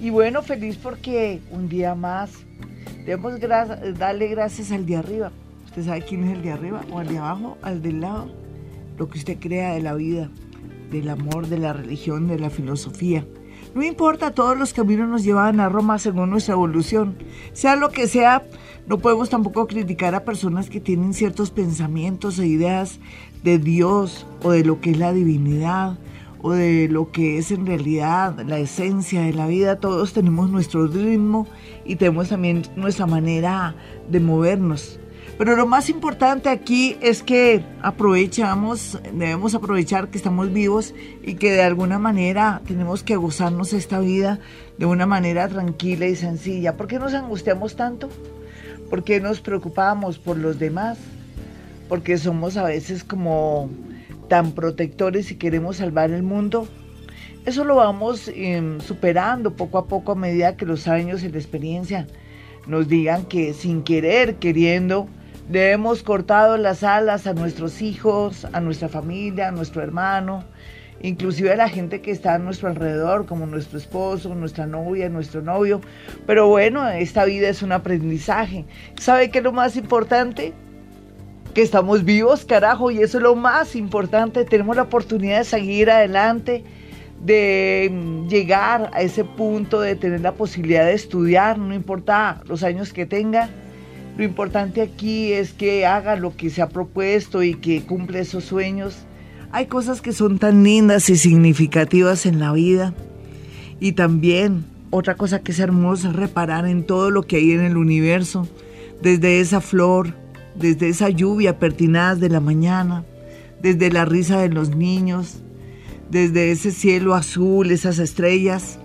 Y bueno, feliz porque un día más debemos darle gracias al de arriba. ¿Usted sabe quién es el de arriba o al de abajo? Al del lado. Lo que usted crea de la vida, del amor, de la religión, de la filosofía. No importa, todos los caminos nos llevan a Roma según nuestra evolución. Sea lo que sea, no podemos tampoco criticar a personas que tienen ciertos pensamientos e ideas de Dios o de lo que es la divinidad o de lo que es en realidad la esencia de la vida. Todos tenemos nuestro ritmo y tenemos también nuestra manera de movernos. Pero lo más importante aquí es que aprovechamos, debemos aprovechar que estamos vivos y que de alguna manera tenemos que gozarnos esta vida de una manera tranquila y sencilla. ¿Por qué nos angustiamos tanto? ¿Por qué nos preocupamos por los demás? Porque somos a veces como tan protectores y queremos salvar el mundo, eso lo vamos em, superando poco a poco a medida que los años y la experiencia nos digan que sin querer, queriendo, le hemos cortado las alas a nuestros hijos, a nuestra familia, a nuestro hermano, inclusive a la gente que está a nuestro alrededor, como nuestro esposo, nuestra novia, nuestro novio. Pero bueno, esta vida es un aprendizaje. ¿Sabe qué es lo más importante? Que estamos vivos, carajo, y eso es lo más importante. Tenemos la oportunidad de seguir adelante, de llegar a ese punto, de tener la posibilidad de estudiar, no importa los años que tenga. Lo importante aquí es que haga lo que se ha propuesto y que cumple esos sueños. Hay cosas que son tan lindas y significativas en la vida. Y también otra cosa que es hermosa reparar en todo lo que hay en el universo, desde esa flor, desde esa lluvia pertinaz de la mañana, desde la risa de los niños, desde ese cielo azul, esas estrellas,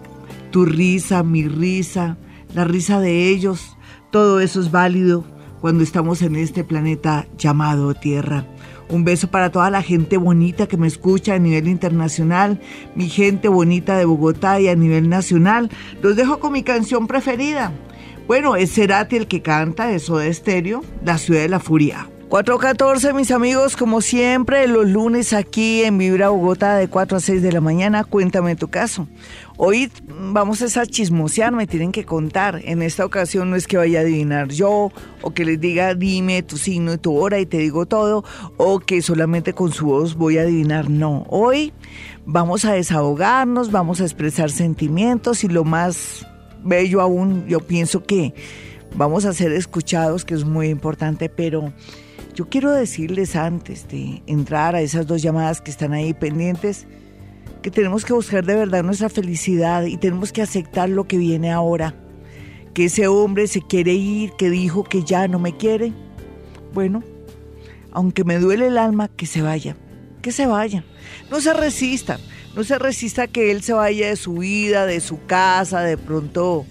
tu risa, mi risa, la risa de ellos, todo eso es válido cuando estamos en este planeta llamado Tierra. Un beso para toda la gente bonita que me escucha a nivel internacional, mi gente bonita de Bogotá y a nivel nacional. Los dejo con mi canción preferida, bueno, es Cerati el que canta, eso de estéreo, La Ciudad de la Furia. 4.14, mis amigos, como siempre, los lunes aquí en Vibra Bogotá de 4 a 6 de la mañana, cuéntame tu caso. Hoy vamos a chismosear, me tienen que contar. En esta ocasión no es que vaya a adivinar yo, o que les diga dime tu signo y tu hora y te digo todo, o que solamente con su voz voy a adivinar. No, hoy vamos a desahogarnos, vamos a expresar sentimientos y lo más bello aún, yo pienso que vamos a ser escuchados, que es muy importante, pero yo quiero decirles antes de entrar a esas dos llamadas que están ahí pendientes, que tenemos que buscar de verdad nuestra felicidad y tenemos que aceptar lo que viene ahora. Que ese hombre se quiere ir, que dijo que ya no me quiere. Bueno, aunque me duele el alma, que se vaya, que se vaya. No se resistan. No se resista a que él se vaya de su vida, de su casa, de pronto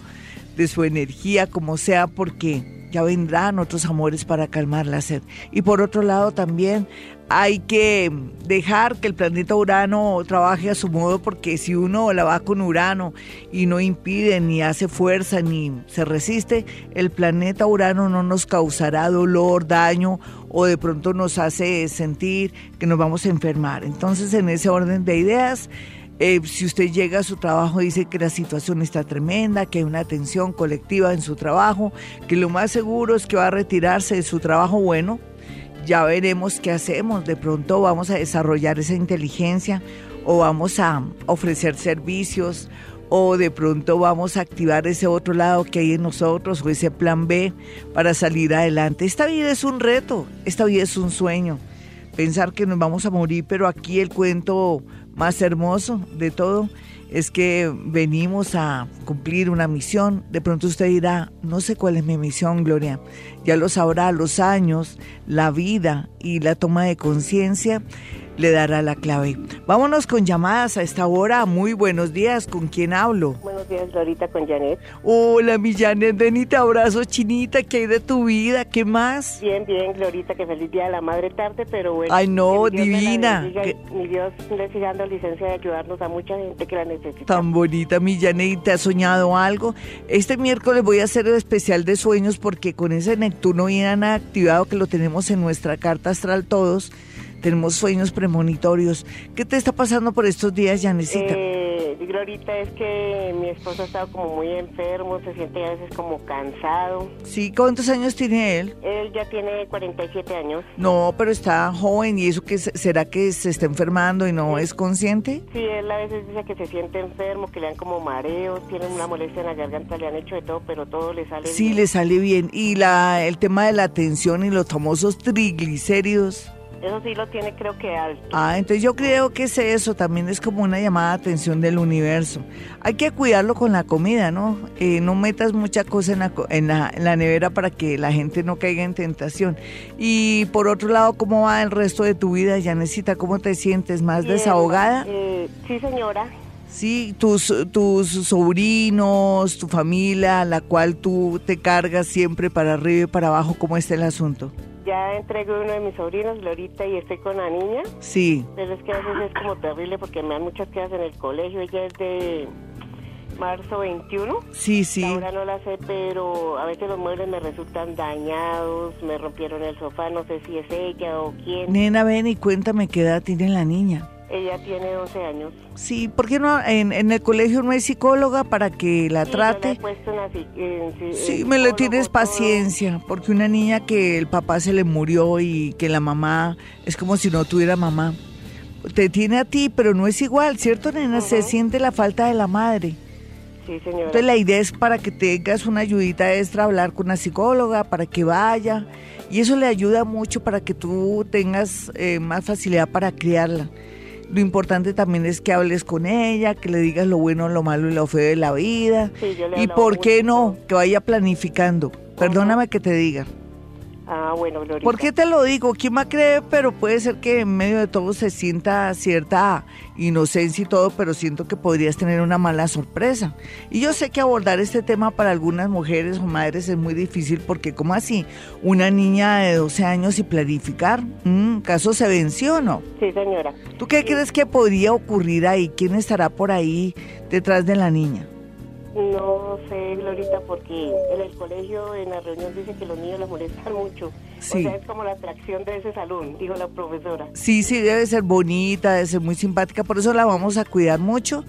de su energía, como sea, porque ya vendrán otros amores para calmar la sed. Y por otro lado también hay que dejar que el planeta Urano trabaje a su modo porque si uno la va con Urano y no impide ni hace fuerza ni se resiste, el planeta Urano no nos causará dolor, daño o de pronto nos hace sentir que nos vamos a enfermar. Entonces en ese orden de ideas, eh, si usted llega a su trabajo y dice que la situación está tremenda, que hay una tensión colectiva en su trabajo, que lo más seguro es que va a retirarse de su trabajo bueno, ya veremos qué hacemos. De pronto vamos a desarrollar esa inteligencia o vamos a ofrecer servicios o de pronto vamos a activar ese otro lado que hay en nosotros o ese plan B para salir adelante. Esta vida es un reto, esta vida es un sueño. Pensar que nos vamos a morir, pero aquí el cuento más hermoso de todo es que venimos a cumplir una misión. De pronto usted dirá, no sé cuál es mi misión, Gloria. Ya lo sabrá, los años, la vida y la toma de conciencia le dará la clave. Vámonos con llamadas a esta hora. Muy buenos días. ¿Con quién hablo? Buenos días, Glorita, con Janet. Hola, mi Janet. Benita, abrazo, chinita. ¿Qué hay de tu vida? ¿Qué más? Bien, bien, Glorita, que feliz día de la madre tarde, pero bueno. Ay, no, divina. Mi Dios le siga dando licencia de ayudarnos a mucha gente que la necesita. Tan bonita, mi Janet. ¿Te has soñado algo? Este miércoles voy a hacer el especial de sueños porque con ese Neptuno bien activado que lo tenemos en nuestra carta astral todos tenemos sueños premonitorios. ¿Qué te está pasando por estos días, Janecita? Eh, Glorita, es que mi esposo ha estado como muy enfermo, se siente a veces como cansado. Sí, ¿cuántos años tiene él? Él ya tiene 47 años. No, pero está joven y eso que será que se está enfermando y no es consciente? Sí, él a veces dice que se siente enfermo, que le dan como mareos, tiene una molestia en la garganta, le han hecho de todo, pero todo le sale bien. Sí, le sale bien. Y la el tema de la tensión y los famosos triglicéridos. Eso sí lo tiene creo que alto. Ah, entonces yo creo que es eso, también es como una llamada de atención del universo. Hay que cuidarlo con la comida, ¿no? Eh, no metas mucha cosa en la, en, la, nevera para que la gente no caiga en tentación. Y por otro lado, ¿cómo va el resto de tu vida, Janecita? ¿Cómo te sientes? ¿Más desahogada? Eh, sí, señora. Sí, tus, tus sobrinos, tu familia, la cual tú te cargas siempre para arriba y para abajo, ¿cómo está el asunto? Ya entregué uno de mis sobrinos, Glorita, y estoy con la niña. Sí. Pero es que a veces es como terrible porque me dan muchas quedas en el colegio. Ella es de marzo 21. Sí, sí. Ahora no la sé, pero a veces los muebles me resultan dañados, me rompieron el sofá, no sé si es ella o quién. Nena, ven y cuéntame qué edad tiene la niña. Ella tiene 11 años. Sí, ¿por qué no? En, el colegio no hay psicóloga para que la trate. sí, me le tienes paciencia, porque una niña que el papá se le murió y que la mamá es como si no tuviera mamá. Te tiene a ti, pero no es igual, ¿cierto, nena? Se siente la falta de la madre. Sí, señora. Entonces la idea es para que tengas una ayudita extra, hablar con una psicóloga, para que vaya. Y eso le ayuda mucho para que tú tengas eh, más facilidad para criarla. Lo importante también es que hables con ella, que le digas lo bueno, lo malo y lo feo de la vida. y por qué no, que vaya planificando. Perdóname que te diga. Bueno, Glorita. ¿Por qué te lo digo? ¿Quién me cree? Pero puede ser que en medio de todo se sienta cierta inocencia y todo, pero siento que podrías tener una mala sorpresa. Y yo sé que abordar este tema para algunas mujeres o madres es muy difícil porque, ¿cómo así? Una niña de 12 años y planificar, ¿Mm? ¿caso se venció o no? Sí, señora. ¿Tú qué crees que podría ocurrir ahí? ¿Quién estará por ahí detrás de la niña? No sé, Glorita, porque en el colegio, en la reunión, dice que los niños les molestan mucho. Sí. O sea, es como la atracción de ese salón, dijo la profesora. Sí, sí, debe ser bonita, debe ser muy simpática, por eso la vamos a cuidar mucho.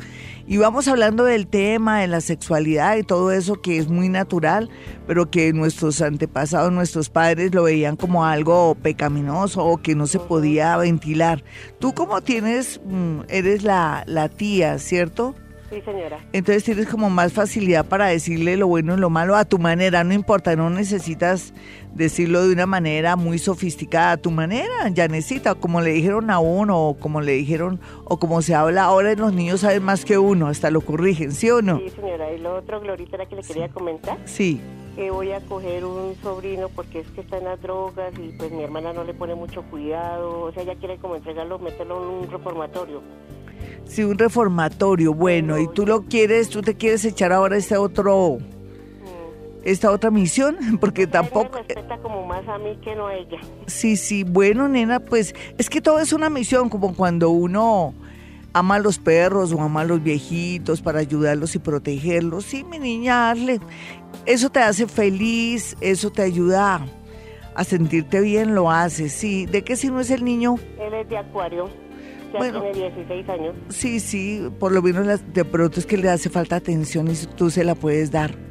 Y vamos hablando del tema, de la sexualidad y todo eso que es muy natural, pero que nuestros antepasados, nuestros padres lo veían como algo pecaminoso o que no se podía ventilar. Tú como tienes, mm, eres la, la tía, ¿cierto? Sí, señora. Entonces tienes como más facilidad para decirle lo bueno y lo malo a tu manera, no importa, no necesitas decirlo de una manera muy sofisticada, a tu manera, ya necesita, como le dijeron a uno, o como le dijeron, o como se habla ahora, los niños saben más que uno, hasta lo corrigen, ¿sí o no? Sí, señora, y lo otro, Glorita, era que le quería comentar. Sí. Que voy a coger un sobrino porque es que está en las drogas y pues mi hermana no le pone mucho cuidado, o sea, ella quiere como entregarlo, meterlo en un reformatorio. Sí, un reformatorio, bueno, y tú lo quieres, tú te quieres echar ahora este otro, esta otra misión, porque tampoco... Me respeta como más a mí que no a ella. Sí, sí, bueno, nena, pues es que todo es una misión, como cuando uno ama a los perros o ama a los viejitos para ayudarlos y protegerlos. Sí, mi niña, hazle. Eso te hace feliz, eso te ayuda a sentirte bien, lo haces, sí. ¿De qué si no es el niño? Él es de acuario bueno, tiene 16 años. Sí, sí, por lo menos de pronto es que le hace falta atención y tú se la puedes dar.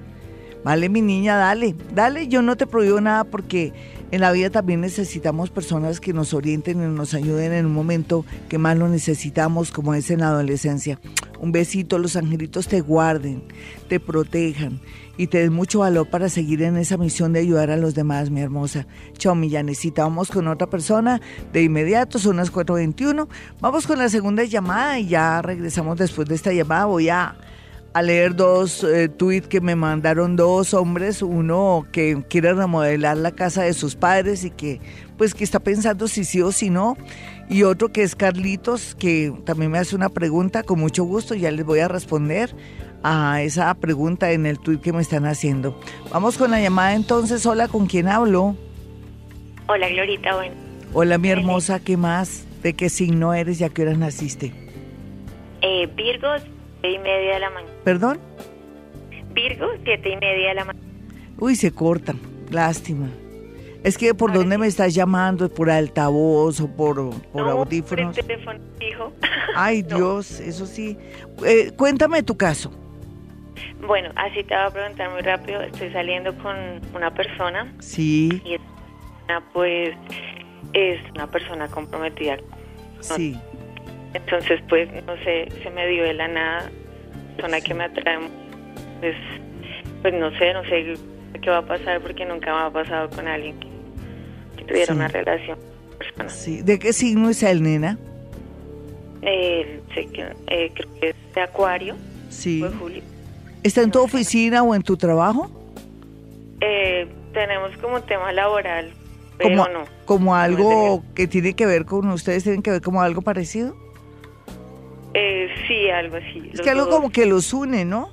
Vale, mi niña, dale, dale, yo no te prohíbo nada porque en la vida también necesitamos personas que nos orienten y nos ayuden en un momento que más lo necesitamos, como es en la adolescencia. Un besito, los angelitos te guarden, te protejan y te den mucho valor para seguir en esa misión de ayudar a los demás, mi hermosa. Chao, mi Yanecita. Vamos con otra persona de inmediato, son las 4.21. Vamos con la segunda llamada y ya regresamos después de esta llamada. Voy a a leer dos eh, tweets que me mandaron dos hombres, uno que quiere remodelar la casa de sus padres y que pues que está pensando si sí o si no, y otro que es Carlitos, que también me hace una pregunta con mucho gusto, ya les voy a responder a esa pregunta en el tweet que me están haciendo. Vamos con la llamada entonces, hola, ¿con quién hablo? Hola Glorita, bueno. Hola mi hermosa, ¿qué más? ¿De qué signo eres y a qué horas naciste? Eh, Virgos siete y media de la mañana. ¿Perdón? Virgo, siete y media de la mañana. Uy, se corta, lástima. Es que por dónde me estás llamando, por altavoz o por, por no, audífonos. Por el teléfono fijo. Ay, Dios, eso sí. Eh, cuéntame tu caso. Bueno, así te voy a preguntar muy rápido. Estoy saliendo con una persona. Sí. Y esta, pues es una persona comprometida. Sí. Entonces, pues, no sé, se me dio de la nada, persona que me atrae, pues, pues no sé, no sé qué va a pasar porque nunca me ha pasado con alguien que, tuviera una relación personal. Sí. ¿De qué signo es el nena? Eh, sé que, eh, creo que es de Acuario. Sí. Julio. ¿Está en tu oficina o en tu trabajo? Eh, tenemos como tema laboral, pero Como, no. como No algo que tiene que ver con ustedes, tienen que ver como algo parecido. Eh, sí, algo así. Es que algo dos. como que los une, ¿no?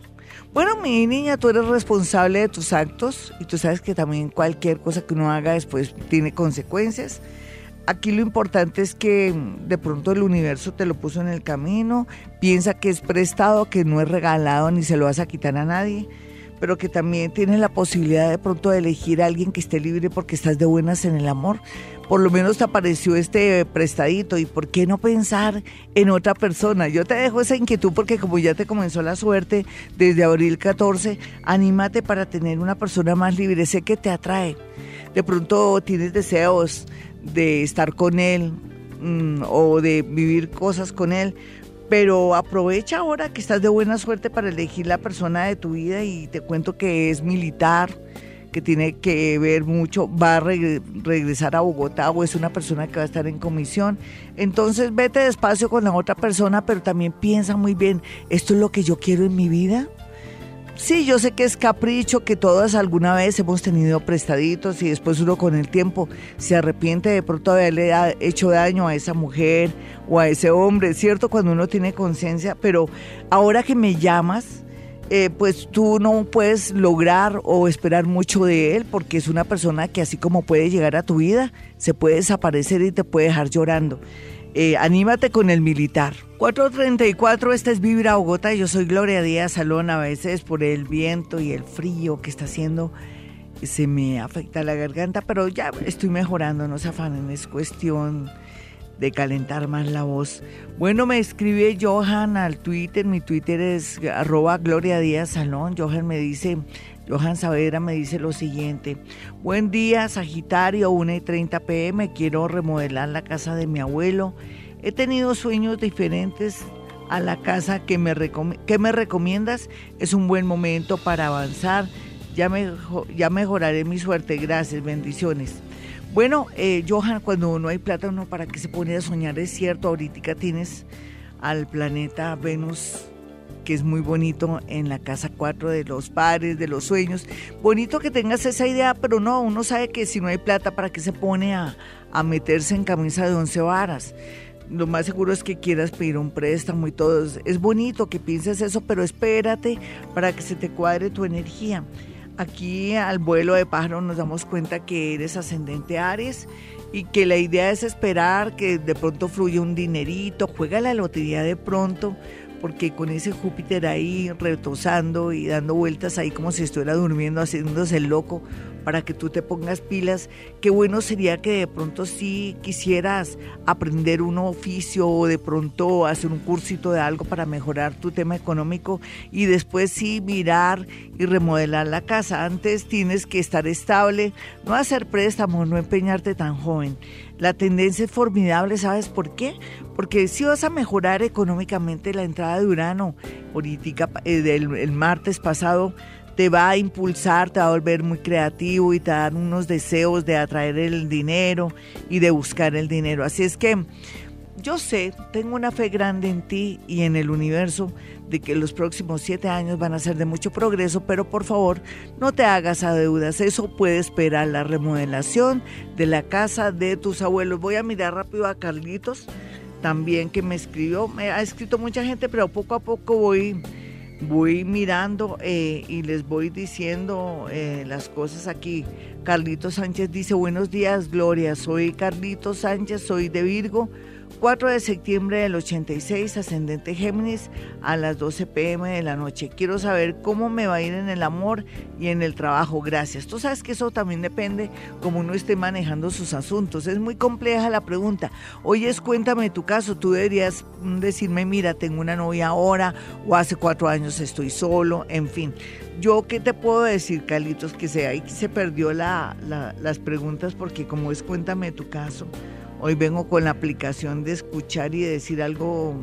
Bueno, mi niña, tú eres responsable de tus actos y tú sabes que también cualquier cosa que uno haga después tiene consecuencias. Aquí lo importante es que mm, de pronto el universo te lo puso en el camino, piensa que es prestado, que no es regalado ni se lo vas a quitar a nadie, pero que también tienes la posibilidad de pronto de elegir a alguien que esté libre porque estás de buenas en el amor. Por lo menos te apareció este prestadito y por qué no pensar en otra persona. Yo te dejo esa inquietud porque como ya te comenzó la suerte desde abril 14, anímate para tener una persona más libre. Sé que te atrae. De pronto tienes deseos de estar con él mm, o de vivir cosas con él, pero aprovecha ahora que estás de buena suerte para elegir la persona de tu vida y te cuento que es militar, que tiene que ver mucho, va a regre- regresar a Bogotá o es una persona que va a estar en comisión. Entonces vete despacio con la otra persona, pero también piensa muy bien, ¿esto es lo que yo quiero en mi vida? Sí, yo sé que es capricho, que todas alguna vez hemos tenido prestaditos y después uno con el tiempo se arrepiente de pronto haberle hecho daño a esa mujer o a ese hombre, ¿cierto? Cuando uno tiene conciencia, pero ahora que me llamas, eh, pues tú no puedes lograr o esperar mucho de él porque es una persona que así como puede llegar a tu vida, se puede desaparecer y te puede dejar llorando. Eh, anímate con el militar. 434, esta es Vibra Bogotá. Yo soy Gloria Díaz Salón. A veces por el viento y el frío que está haciendo se me afecta la garganta, pero ya estoy mejorando. No se afanen, es cuestión de calentar más la voz. Bueno, me escribe Johan al Twitter. Mi Twitter es arroba Gloria Díaz Salón. Johan me dice, Johan Saavedra me dice lo siguiente. Buen día, Sagitario, 1 y 30 pm. Quiero remodelar la casa de mi abuelo. He tenido sueños diferentes a la casa que me, recomiendas. Es un buen momento para avanzar. Ya mejoraré mi suerte. Gracias, bendiciones. Bueno, eh, Johan, cuando no hay plata, uno para qué se pone a soñar, es cierto. Ahorita tienes al planeta Venus, que es muy bonito en la casa 4 de los pares, de los sueños. Bonito que tengas esa idea, pero no, uno sabe que si no hay plata, ¿para qué se pone a, a meterse en camisa de once varas? Lo más seguro es que quieras pedir un préstamo y todo. Es bonito que pienses eso, pero espérate para que se te cuadre tu energía. Aquí al vuelo de pájaro nos damos cuenta que eres ascendente Aries y que la idea es esperar que de pronto fluya un dinerito, juega la lotería de pronto, porque con ese Júpiter ahí retosando y dando vueltas ahí como si estuviera durmiendo, haciéndose el loco, para que tú te pongas pilas. Qué bueno sería que de pronto sí quisieras aprender un oficio o de pronto hacer un cursito de algo para mejorar tu tema económico y después sí mirar y remodelar la casa. Antes tienes que estar estable, no hacer préstamos, no empeñarte tan joven. La tendencia es formidable, ¿sabes por qué? Porque si vas a mejorar económicamente la entrada de Urano, política eh, del el martes pasado, te va a impulsar, te va a volver muy creativo y te va a dar unos deseos de atraer el dinero y de buscar el dinero. Así es que yo sé, tengo una fe grande en ti y en el universo de que los próximos siete años van a ser de mucho progreso, pero por favor no te hagas a deudas. Eso puede esperar la remodelación de la casa de tus abuelos. Voy a mirar rápido a Carlitos también que me escribió. Me ha escrito mucha gente, pero poco a poco voy voy mirando eh, y les voy diciendo eh, las cosas aquí. Carlitos Sánchez dice, buenos días Gloria, soy Carlitos Sánchez, soy de Virgo, 4 de septiembre del 86, ascendente Géminis, a las 12 pm de la noche. Quiero saber cómo me va a ir en el amor y en el trabajo. Gracias. Tú sabes que eso también depende cómo uno esté manejando sus asuntos. Es muy compleja la pregunta. Oyes, cuéntame tu caso. Tú deberías decirme, mira, tengo una novia ahora o hace cuatro años estoy solo, en fin. Yo, ¿qué te puedo decir, Carlitos? Que se, ahí se perdió la, las preguntas porque como es, cuéntame tu caso Hoy vengo con la aplicación de escuchar y decir algo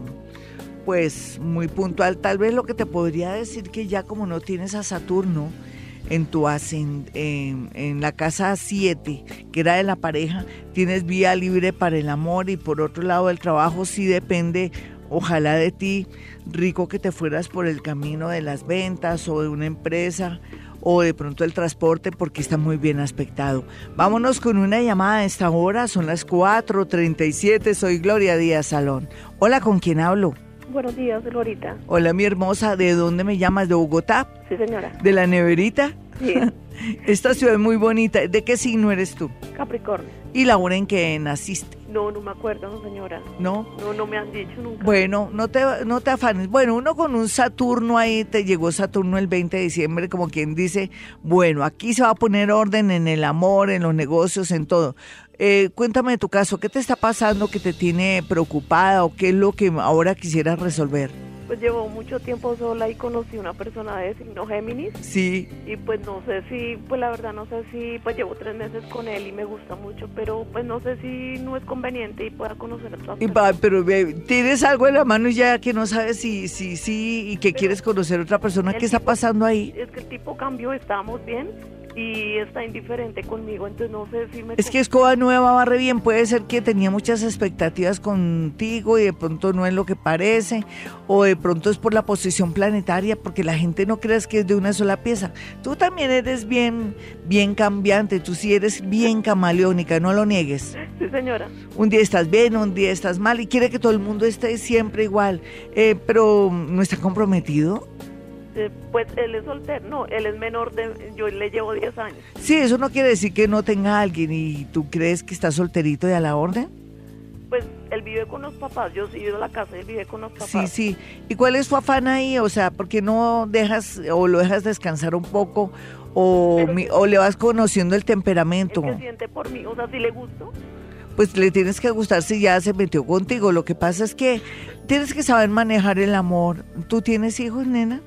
pues muy puntual. Tal vez lo que te podría decir que ya como no tienes a Saturno en tu en, en la casa 7, que era de la pareja, tienes vía libre para el amor y por otro lado el trabajo sí depende, ojalá de ti, rico que te fueras por el camino de las ventas o de una empresa o de pronto el transporte porque está muy bien aspectado. Vámonos con una llamada a esta hora, son las 4.37, soy Gloria Díaz Salón. Hola, ¿con quién hablo? Buenos días, Glorita. Hola, mi hermosa, ¿de dónde me llamas? ¿De Bogotá? Sí, señora. ¿De la neverita? Sí. Esta ciudad es muy bonita. ¿De qué signo eres tú? Capricornio. ¿Y la hora en que naciste? No, no me acuerdo, señora. ¿No? No, no me han dicho nunca. Bueno, no te, no te afanes. Bueno, uno con un Saturno ahí, te llegó Saturno el 20 de diciembre, como quien dice, bueno, aquí se va a poner orden en el amor, en los negocios, en todo. Eh, cuéntame de tu caso, ¿qué te está pasando que te tiene preocupada o qué es lo que ahora quisieras resolver? Pues llevo mucho tiempo sola y conocí una persona de signo Géminis. Sí. Y pues no sé si, pues la verdad no sé si, pues llevo tres meses con él y me gusta mucho, pero pues no sé si no es conveniente y pueda conocer a otra persona. Y pero tienes algo en la mano ya que no sabes si sí, sí, y que quieres conocer a otra persona. ¿Qué está pasando ahí? Es que el tipo cambió, estábamos bien y está indiferente conmigo, entonces no sé si me... Es que Escoba Nueva barre bien, puede ser que tenía muchas expectativas contigo y de pronto no es lo que parece, o de pronto es por la posición planetaria, porque la gente no creas que es de una sola pieza. Tú también eres bien, bien cambiante, tú sí eres bien camaleónica, no lo niegues. Sí, señora. Un día estás bien, un día estás mal y quiere que todo el mundo esté siempre igual, eh, pero ¿no está comprometido? Eh, pues él es soltero, no, él es menor de, yo le llevo 10 años. Sí, eso no quiere decir que no tenga alguien y tú crees que está solterito y a la orden. Pues él vive con los papás, yo sí he ido a la casa, él vive con los papás. Sí, sí. ¿Y cuál es tu afán ahí? O sea, ¿por qué no dejas o lo dejas descansar un poco o, o le vas conociendo el temperamento? ¿Qué siente por mí? O sea, si le gusto pues le tienes que gustar si ya se metió contigo. Lo que pasa es que tienes que saber manejar el amor. ¿Tú tienes hijos, nena?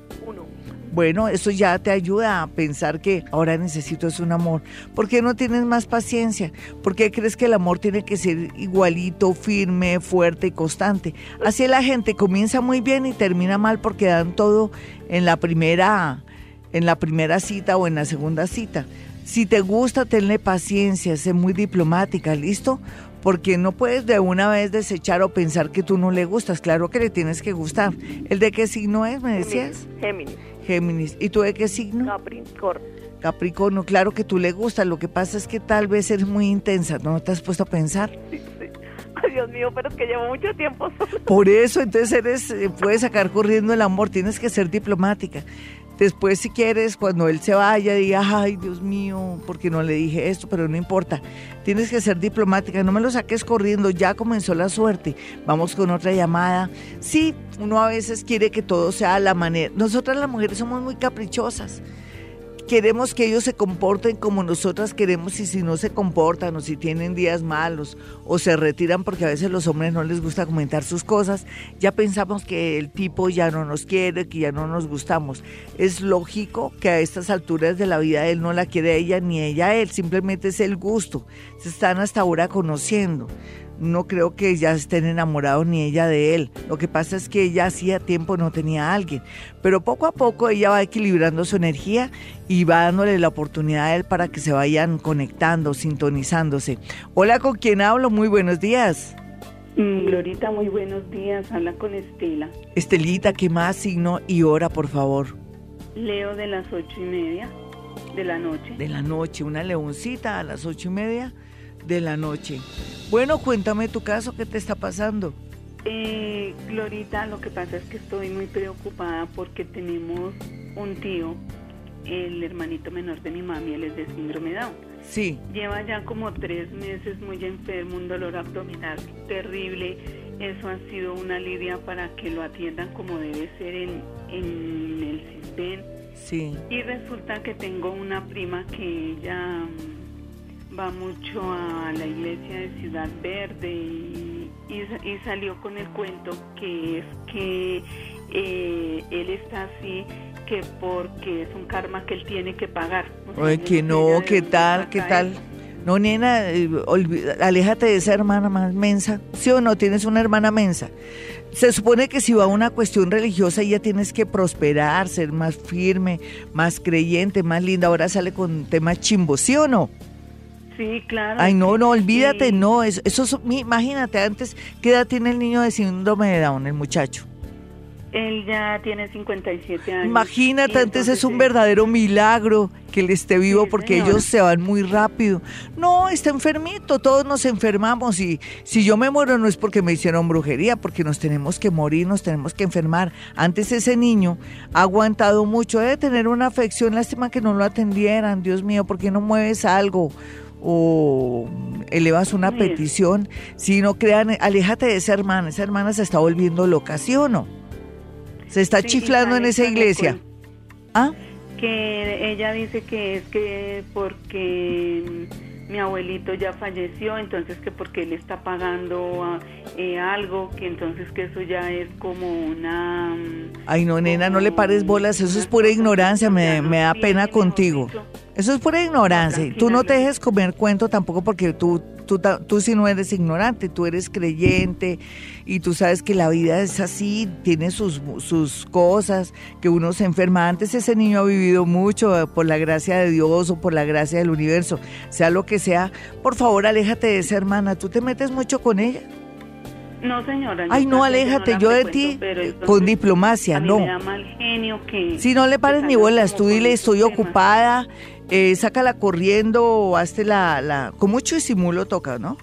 Bueno, eso ya te ayuda a pensar que ahora necesito es un amor. ¿Por qué no tienes más paciencia? ¿Por qué crees que el amor tiene que ser igualito, firme, fuerte y constante? Así la gente comienza muy bien y termina mal porque dan todo en la primera en la primera cita o en la segunda cita. Si te gusta, tenle paciencia, sé muy diplomática, ¿listo? Porque no puedes de una vez desechar o pensar que tú no le gustas. Claro que le tienes que gustar. ¿El de qué signo es, me decías? Géminis. Géminis. ¿Y tú de qué signo? Capricornio. Capricornio, claro que tú le gusta, lo que pasa es que tal vez eres muy intensa, ¿no te has puesto a pensar? Sí, sí. Ay, Dios mío, pero es que llevo mucho tiempo Por eso, entonces eres, eh, puedes sacar corriendo el amor, tienes que ser diplomática. Después, si quieres, cuando él se vaya, diga, ay, Dios mío, porque no le dije esto, pero no importa. Tienes que ser diplomática, no me lo saques corriendo, ya comenzó la suerte. Vamos con otra llamada. Sí, uno a veces quiere que todo sea a la manera. Nosotras las mujeres somos muy caprichosas. Queremos que ellos se comporten como nosotras queremos y si no se comportan o si tienen días malos o se retiran porque a veces los hombres no les gusta comentar sus cosas, ya pensamos que el tipo ya no nos quiere, que ya no nos gustamos. Es lógico que a estas alturas de la vida él no la quiere ella ni ella a él, simplemente es el gusto. Se están hasta ahora conociendo no creo que ya estén enamorados ni ella de él. Lo que pasa es que ella hacía tiempo no tenía a alguien. Pero poco a poco ella va equilibrando su energía y va dándole la oportunidad a él para que se vayan conectando, sintonizándose. Hola, ¿con quién hablo? Muy buenos días. Mm, Glorita, muy buenos días. Habla con Estela. Estelita, ¿qué más signo y hora, por favor? Leo de las ocho y media de la noche. De la noche, una leoncita a las ocho y media de la noche. Bueno, cuéntame tu caso, ¿qué te está pasando? Eh, Glorita, lo que pasa es que estoy muy preocupada porque tenemos un tío, el hermanito menor de mi mami, él es de síndrome Down. Sí. Lleva ya como tres meses muy enfermo, un dolor abdominal terrible. Eso ha sido una lidia para que lo atiendan como debe ser en, en el sistema. Sí. Y resulta que tengo una prima que ella va mucho a la iglesia de Ciudad Verde y, salió con el cuento que es que eh, él está así que porque es un karma que él tiene que pagar. Ay, que no, ¿qué tal? ¿Qué tal? No, nena, eh, aléjate de esa hermana más mensa. ¿Sí o no? Tienes una hermana mensa. Se supone que si va a una cuestión religiosa ya tienes que prosperar, ser más firme, más creyente, más linda. Ahora sale con temas chimbos, ¿sí o no? Sí, claro. Ay, no, no, olvídate, no, eso, eso, imagínate, antes, ¿qué edad tiene el niño de síndrome de Down, el muchacho? Él ya tiene 57 años. Imagínate, antes es un verdadero milagro que él esté vivo porque ellos se van muy rápido. No, está enfermito, todos nos enfermamos y si yo me muero no es porque me hicieron brujería, porque nos tenemos que morir, nos tenemos que enfermar. Antes ese niño ha aguantado mucho, debe tener una afección, lástima que no lo atendieran, Dios mío, ¿por qué no mueves algo? O elevas una petición, si no crean, aléjate de esa hermana, esa hermana se está volviendo loca, ¿sí o no? Se está chiflando en esa iglesia. ¿Ah? Que ella dice que es que porque mi abuelito ya falleció, entonces que porque él está pagando ah, eh, algo, que entonces que eso ya es como una... Mm, Ay, no, nena, no le pares bolas, eso es pura ignorancia, me, me da pena contigo. Eso es pura ignorancia. Tú no te dejes comer cuento tampoco porque tú, tú, sí no eres ignorante, tú eres creyente y tú sabes que la vida es así, tiene sus, sus cosas, que uno se enferma. Antes ese niño ha vivido mucho eh, por la gracia de Dios o por la gracia del universo, sea lo que sea. Por favor, aléjate de esa hermana. ¿Tú te metes mucho con ella? No, señora. Ay, no, aléjate, yo de ti con diplomacia, no. Me da mal genio que... Si no le pares ni bolas, tú dile, estoy ocupada, eh, sácala corriendo o hazte la, la... Con mucho disimulo toca, ¿no?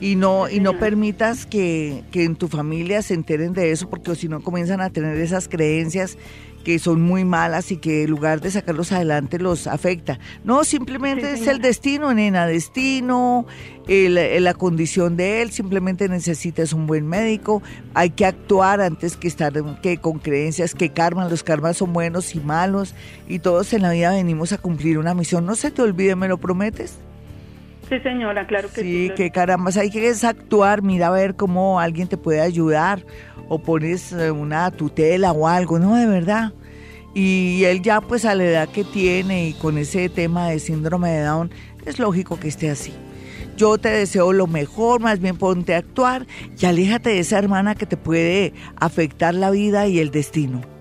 Y no, y no permitas que, que en tu familia se enteren de eso, porque si no comienzan a tener esas creencias que son muy malas y que en lugar de sacarlos adelante los afecta. No, simplemente es el destino, nena, destino, la condición de él, simplemente necesitas un buen médico, hay que actuar antes que estar que con creencias que karman, los karmas son buenos y malos y todos en la vida venimos a cumplir una misión. No se te olvide, ¿me lo prometes? Sí, señora, claro que sí. Sí, que caramba, hay que actuar, mira a ver cómo alguien te puede ayudar o pones eh, una tutela o algo, no, de verdad. Y él ya pues a la edad que tiene y con ese tema de síndrome de Down, es lógico que esté así. Yo te deseo lo mejor, más bien ponte a actuar y aléjate de esa hermana que te puede afectar la vida y el destino.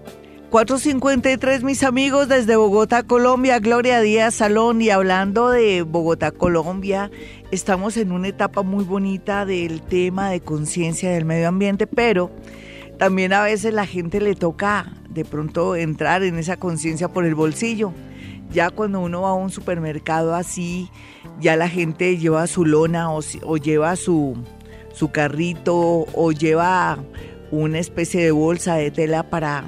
453 mis amigos desde Bogotá, Colombia, Gloria Díaz Salón y hablando de Bogotá, Colombia, estamos en una etapa muy bonita del tema de conciencia del medio ambiente, pero también a veces la gente le toca de pronto entrar en esa conciencia por el bolsillo. Ya cuando uno va a un supermercado así, ya la gente lleva su lona o, lleva su, su carrito o lleva una especie de bolsa de tela para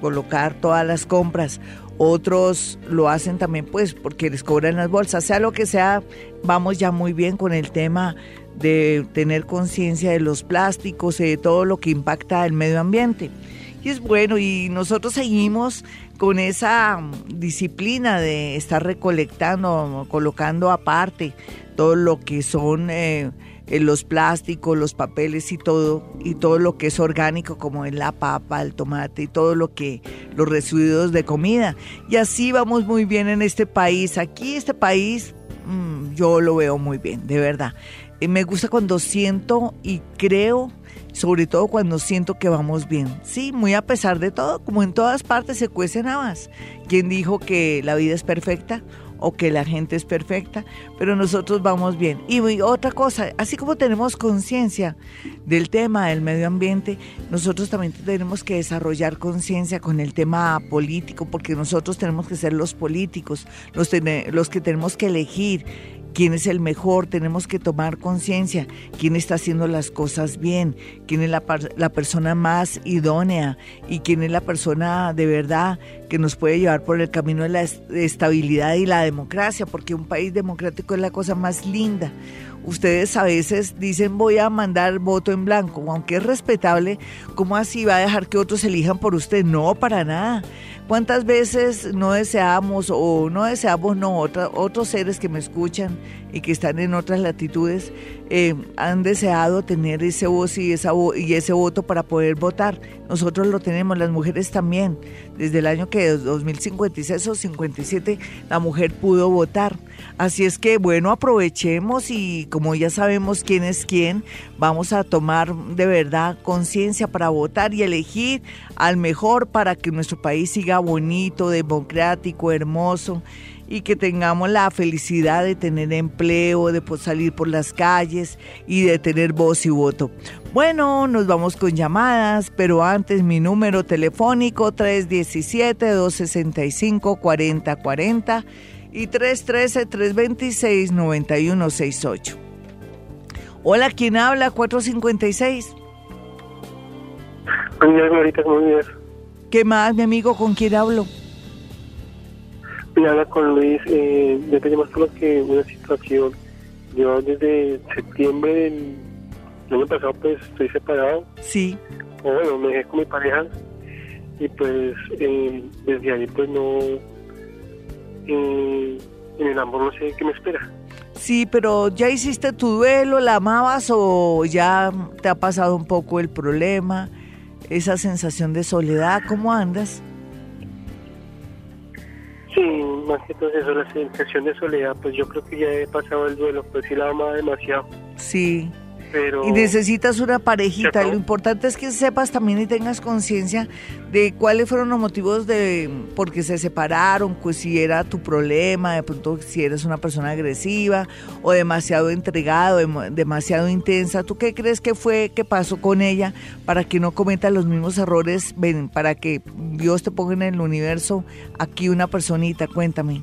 colocar todas las compras. Otros lo hacen también pues porque les cobran las bolsas. Sea lo que sea, vamos ya muy bien con el tema de tener conciencia de los plásticos y de todo lo que impacta el medio ambiente. Y es bueno, y nosotros seguimos con esa disciplina de estar recolectando, colocando aparte todo lo que son eh, eh, los plásticos, los papeles y todo, y todo lo que es orgánico como es la papa, el tomate y todo lo que, los residuos de comida. Y así vamos muy bien en este país. Aquí este país mm, yo lo veo muy bien, de verdad. Eh, me gusta cuando siento y creo sobre todo cuando siento que vamos bien. Sí, muy a pesar de todo, como en todas partes se cuecen habas. ¿Quién dijo que la vida es perfecta? O que la gente es perfecta, pero nosotros vamos bien. Y otra cosa, así como tenemos conciencia del tema del medio ambiente, nosotros también tenemos que desarrollar conciencia con el tema político, porque nosotros tenemos que ser los políticos, los, los que tenemos que elegir quién es el mejor, tenemos que tomar conciencia, quién está haciendo las cosas bien, quién es la, la, persona más idónea y quién es la persona de verdad que nos puede llevar por el camino de la estabilidad y la democracia, porque un país democrático es la cosa más linda. Ustedes a veces dicen voy a mandar voto en blanco, aunque es respetable, ¿cómo así va a dejar que otros elijan por usted? No, para nada. ¿Cuántas veces no deseamos o no deseamos, no, otros seres que me escuchan y que están en otras latitudes eh, han deseado tener ese voz y, esa y ese voto para poder votar? Nosotros lo tenemos, las mujeres también. Desde el año que 2056 o 57 la mujer pudo votar. Así es que bueno, aprovechemos y como ya sabemos quién es quién, vamos a tomar de verdad conciencia para votar y elegir al mejor para que nuestro país siga bonito, democrático, hermoso y que tengamos la felicidad de tener empleo, de salir por las calles y de tener voz y voto. Bueno, nos vamos con llamadas, pero antes mi número telefónico 317-265-4040 y 313-326-9168. Hola, ¿quién habla? 456. ¿Qué más, mi amigo? ¿Con quién hablo? Me habla con Luis. Eh, yo te llamo solo que una situación. Yo desde septiembre del año pasado pues estoy separado. Sí. O bueno, me dejé con mi pareja y pues eh, desde ahí pues no... Eh, en el amor no sé qué me espera. Sí, pero ¿ya hiciste tu duelo? ¿La amabas o ya te ha pasado un poco el problema? Esa sensación de soledad, ¿cómo andas? Sí, más que todo eso, la sensación de soledad, pues yo creo que ya he pasado el duelo, pues sí la amaba demasiado. Sí, y necesitas una parejita. Lo importante es que sepas también y tengas conciencia de cuáles fueron los motivos de por qué se separaron, pues si era tu problema, de pronto si eres una persona agresiva o demasiado entregado, demasiado intensa. ¿Tú qué crees que fue que pasó con ella para que no cometa los mismos errores, para que Dios te ponga en el universo aquí una personita? Cuéntame.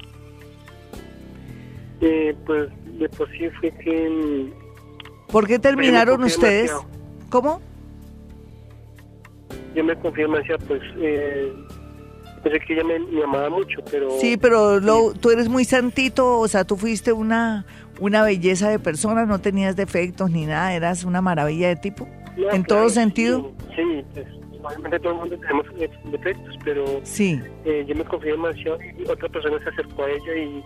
Eh, pues de por sí fue que ¿Por qué terminaron ustedes? ¿Cómo? Yo me confío demasiado, pues, eh, pensé que ella me, amaba mucho, pero... Sí, pero tú eres muy santito, o sea, tú fuiste una, una belleza de persona, no tenías defectos ni nada, eras una maravilla de tipo, en todo sentido. Sí, pues, obviamente todo el mundo tenemos defectos, pero sí. Eh, yo me confío demasiado y otra persona se acercó a ella y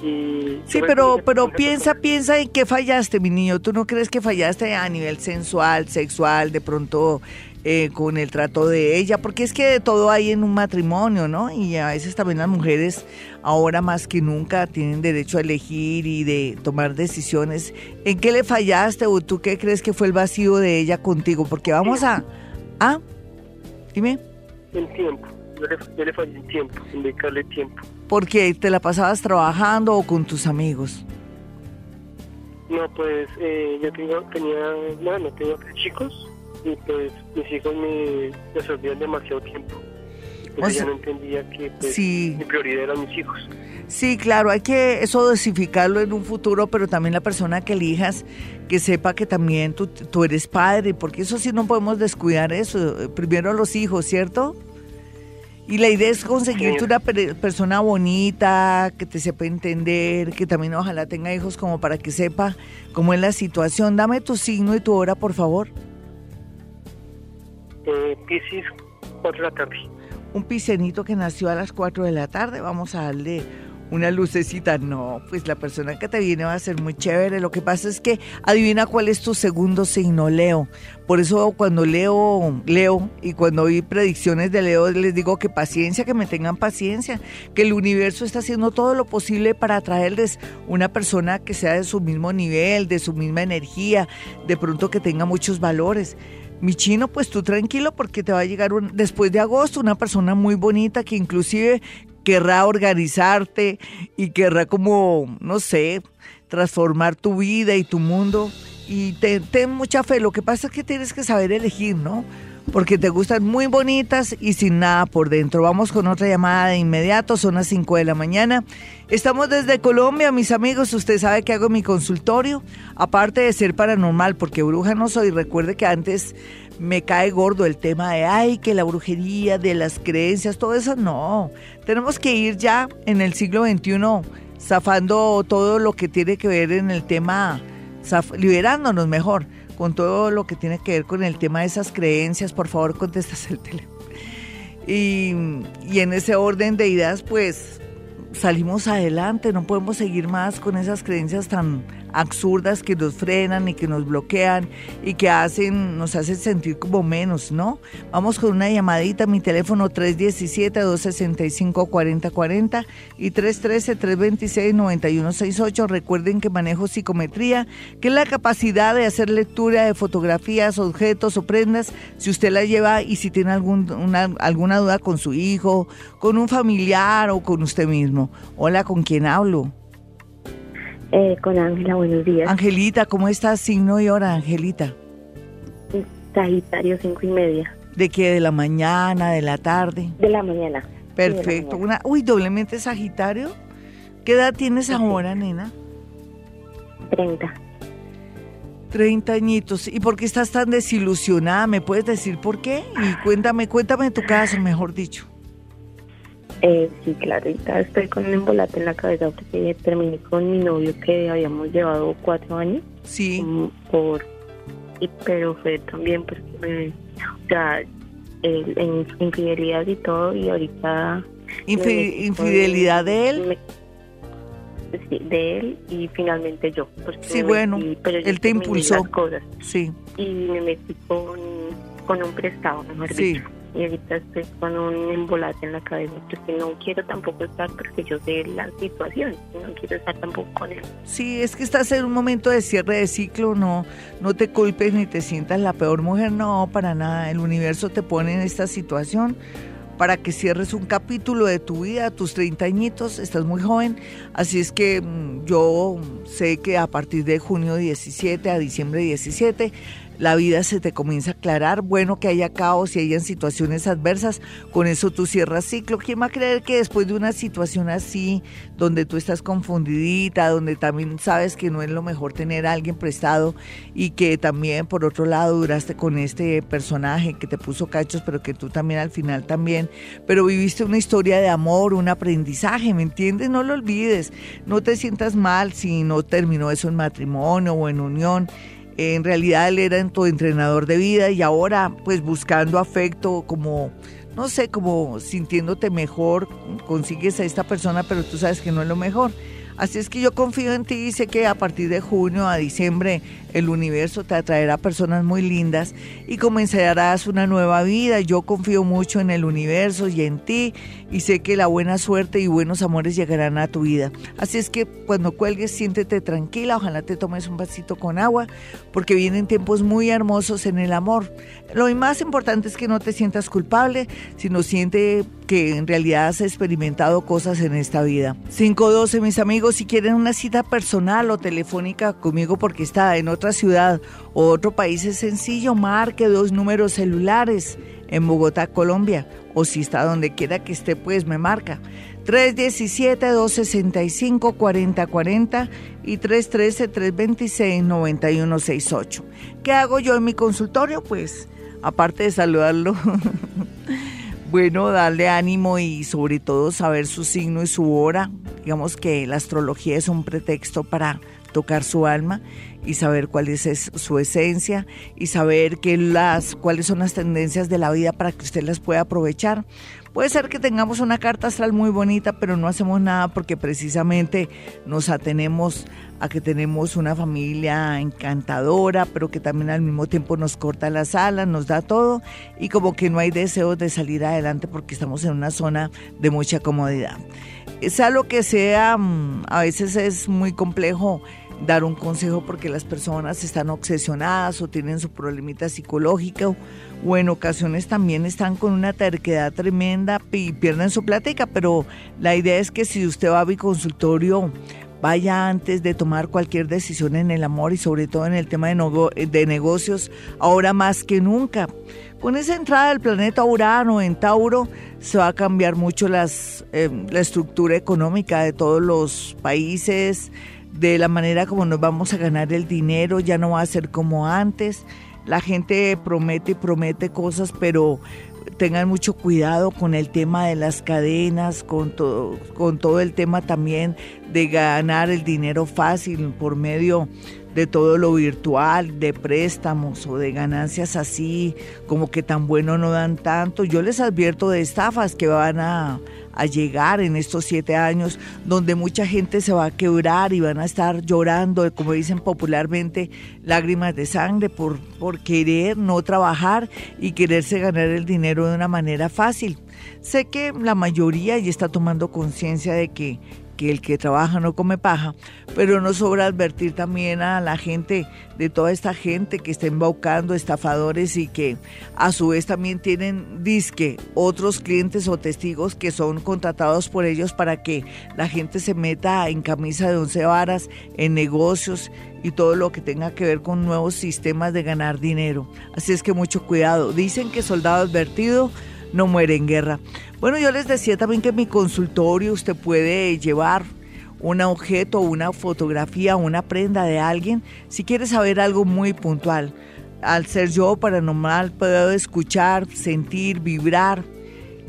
sí, pero, pero piensa, piensa en qué fallaste, mi niño. ¿Tú no crees que fallaste a nivel sensual, sexual, de pronto eh, con el trato de ella? Porque es que de todo hay en un matrimonio, ¿no? Y a veces también las mujeres, ahora más que nunca, tienen derecho a elegir y de tomar decisiones. ¿En qué le fallaste o tú qué crees que fue el vacío de ella contigo? Porque vamos a... ¿Ah? Dime. El tiempo. Yo le, fallé el tiempo, en dedicarle tiempo. Porque te la pasabas trabajando o con tus amigos. No, pues eh, yo tengo, tenía, bueno, tengo tres chicos y pues mis hijos me absorbían demasiado tiempo. Pues ya no entendía que pues, mi prioridad eran mis hijos. Sí, claro, hay que eso dosificarlo en un futuro, pero también la persona que elijas que sepa que también tú, tú eres padre, porque eso sí no podemos descuidar eso. Primero los hijos, ¿cierto? Y la idea es conseguirte una persona bonita, que te sepa entender, que también ojalá tenga hijos como para que sepa cómo es la situación. Dame tu signo y tu hora, por favor. Eh, Piscis, 4 de la tarde. un piscenito que nació a las 4 de la tarde, vamos a darle una lucecita. No, pues la persona que te viene va a ser muy chévere. Lo que pasa es que adivina cuál es tu segundo signo, Leo. Por eso cuando leo, leo y cuando vi predicciones de Leo les digo que paciencia, que me tengan paciencia, que el universo está haciendo todo lo posible para atraerles una persona que sea de su mismo nivel, de su misma energía, de pronto que tenga muchos valores. Mi chino, pues tú tranquilo porque te va a llegar después de agosto una persona muy bonita que inclusive querrá organizarte y querrá como, no sé, transformar tu vida y tu mundo. Y ten, mucha fe. Lo que pasa es que tienes que saber elegir, ¿no? Porque te gustan muy bonitas y sin nada por dentro. Vamos con otra llamada de inmediato, son las 5 de la mañana. Estamos desde Colombia, mis amigos. Usted sabe que hago mi consultorio, aparte de ser paranormal, porque bruja no soy. Recuerde que antes me cae gordo el tema de, ay, que la brujería, de las creencias, todo eso, no. Tenemos que ir ya en el siglo XXI zafando todo lo que tiene que ver en el tema, liberándonos mejor con todo lo que tiene que ver con el tema de esas creencias. Por favor, contestas el teléfono. Y, y en ese orden de ideas, pues salimos adelante, no podemos seguir más con esas creencias tan absurdas que nos frenan y que nos bloquean y que hacen, nos hacen sentir como menos, ¿no? Vamos con una llamadita, mi teléfono 317-265-4040 y 313-326-9168. Recuerden que manejo psicometría, que es la capacidad de hacer lectura de fotografías, objetos o prendas, si usted la lleva y si tiene algún, alguna duda con su hijo, con un familiar o con usted mismo. Hola, ¿con quién hablo? Eh, con Ángela, buenos días. Angelita, ¿cómo estás? Signo y hora, Angelita. Sagitario, cinco y media. ¿De qué? ¿De la mañana, de la tarde? De la mañana. Perfecto. Una, uy, doblemente Sagitario. ¿Qué edad tienes ahora, nena? Treinta. Treinta añitos. ¿Y por qué estás tan desilusionada? ¿Me puedes decir por qué? Y cuéntame, cuéntame tu caso, mejor dicho. Eh, sí, claro, ahorita estoy con un embolate en la cabeza porque terminé con mi novio que habíamos llevado cuatro años. Sí. Por, y, pero fue también porque me, o sea, en infidelidad y todo y ahorita... ¿Infidelidad de él? sí, de él y finalmente yo. Sí, bueno, él te impulsó. cosas. Sí. Y me metí con, con un prestado, mejor sí. dicho y ahorita estoy con un embolate en la cabeza porque no quiero tampoco estar porque yo sé la situación no quiero estar tampoco con él. Sí, es que estás en un momento de cierre de ciclo, no, no te culpes ni te sientas la peor mujer, no, para nada, el universo te pone en esta situación para que cierres un capítulo de tu vida, tus 30 añitos, estás muy joven, así es que mm, yo sé que a partir de junio 17 a diciembre 17 la vida se te comienza a aclarar, bueno que haya caos y hayan situaciones adversas, con eso tú cierras ciclo. ¿Quién va a creer que después de una situación así, donde tú estás confundidita, donde también sabes que no es lo mejor tener a alguien prestado y que también por otro lado duraste con este personaje que te puso cachos, pero que tú también al final también, pero viviste una historia de amor, un aprendizaje, ¿me entiendes? No lo olvides, no te sientas mal si no terminó eso en matrimonio o en unión en realidad él era tu entrenador de vida y ahora pues buscando afecto como no sé, como sintiéndote mejor, consigues a esta persona, pero tú sabes que no es lo mejor. Así es que yo confío en ti y sé que a partir de junio a diciembre el universo te atraerá personas muy lindas y comenzarás una nueva vida. Yo confío mucho en el universo y en ti y sé que la buena suerte y buenos amores llegarán a tu vida. Así es que cuando cuelgues siéntete tranquila, ojalá te tomes un vasito con agua porque vienen tiempos muy hermosos en el amor. Lo más importante es que no te sientas culpable, sino siente que en realidad has experimentado cosas en esta vida. 512, mis amigos, si quieren una cita personal o telefónica conmigo porque está en otra ciudad o otro país, es sencillo, marque dos números celulares en Bogotá, Colombia, o si está donde quiera que esté, pues me marca. 317-265-4040 y 313-326-9168. ¿Qué hago yo en mi consultorio? Pues, aparte de saludarlo, bueno, darle ánimo y sobre todo saber su signo y su hora. Digamos que la astrología es un pretexto para tocar su alma y saber cuál es su esencia y saber las, cuáles son las tendencias de la vida para que usted las pueda aprovechar. Puede ser que tengamos una carta astral muy bonita, pero no hacemos nada porque precisamente nos atenemos a que tenemos una familia encantadora, pero que también al mismo tiempo nos corta las alas, nos da todo y como que no hay deseos de salir adelante porque estamos en una zona de mucha comodidad. Sea lo que sea, mm, a veces es muy complejo dar un consejo porque las personas están obsesionadas o tienen su problemita psicológico o en ocasiones también están con una terquedad tremenda y pierden su plática, pero la idea es que si usted va a mi consultorio, vaya antes de tomar cualquier decisión en el amor y sobre todo en el tema de, de negocios, ahora más que nunca. Con esa entrada del planeta Urano en Tauro se va a cambiar mucho eh, la estructura económica de todos los países, de la manera como nos vamos a ganar el dinero, ya no va a ser como antes. La gente promete y promete cosas, pero tengan mucho cuidado con el tema de las cadenas, con todo, con todo el tema también de ganar el dinero fácil por medio de todo lo virtual, de préstamos o de ganancias así, como que tan bueno no dan tanto. Yo les advierto de estafas que van a, llegar en estos siete años, donde mucha gente se va a quebrar y van a estar llorando, como dicen popularmente, lágrimas de sangre por, por querer no trabajar y quererse ganar el dinero de una manera fácil. Sé que la mayoría ya está tomando conciencia de que que el que trabaja no come paja, pero no sobra advertir también a la gente, de toda esta gente que está embaucando estafadores y que a su vez también tienen disque otros clientes o testigos que son contratados por ellos para que la gente se meta en camisa de once varas, en negocios y todo lo que tenga que ver con nuevos sistemas de ganar dinero. Así es que mucho cuidado. Dicen que soldado advertido no muere en guerra. Bueno, yo les decía también que en mi consultorio usted puede llevar un objeto, una fotografía, una prenda de alguien, si quiere saber algo muy puntual. Al ser yo paranormal puedo escuchar, sentir, vibrar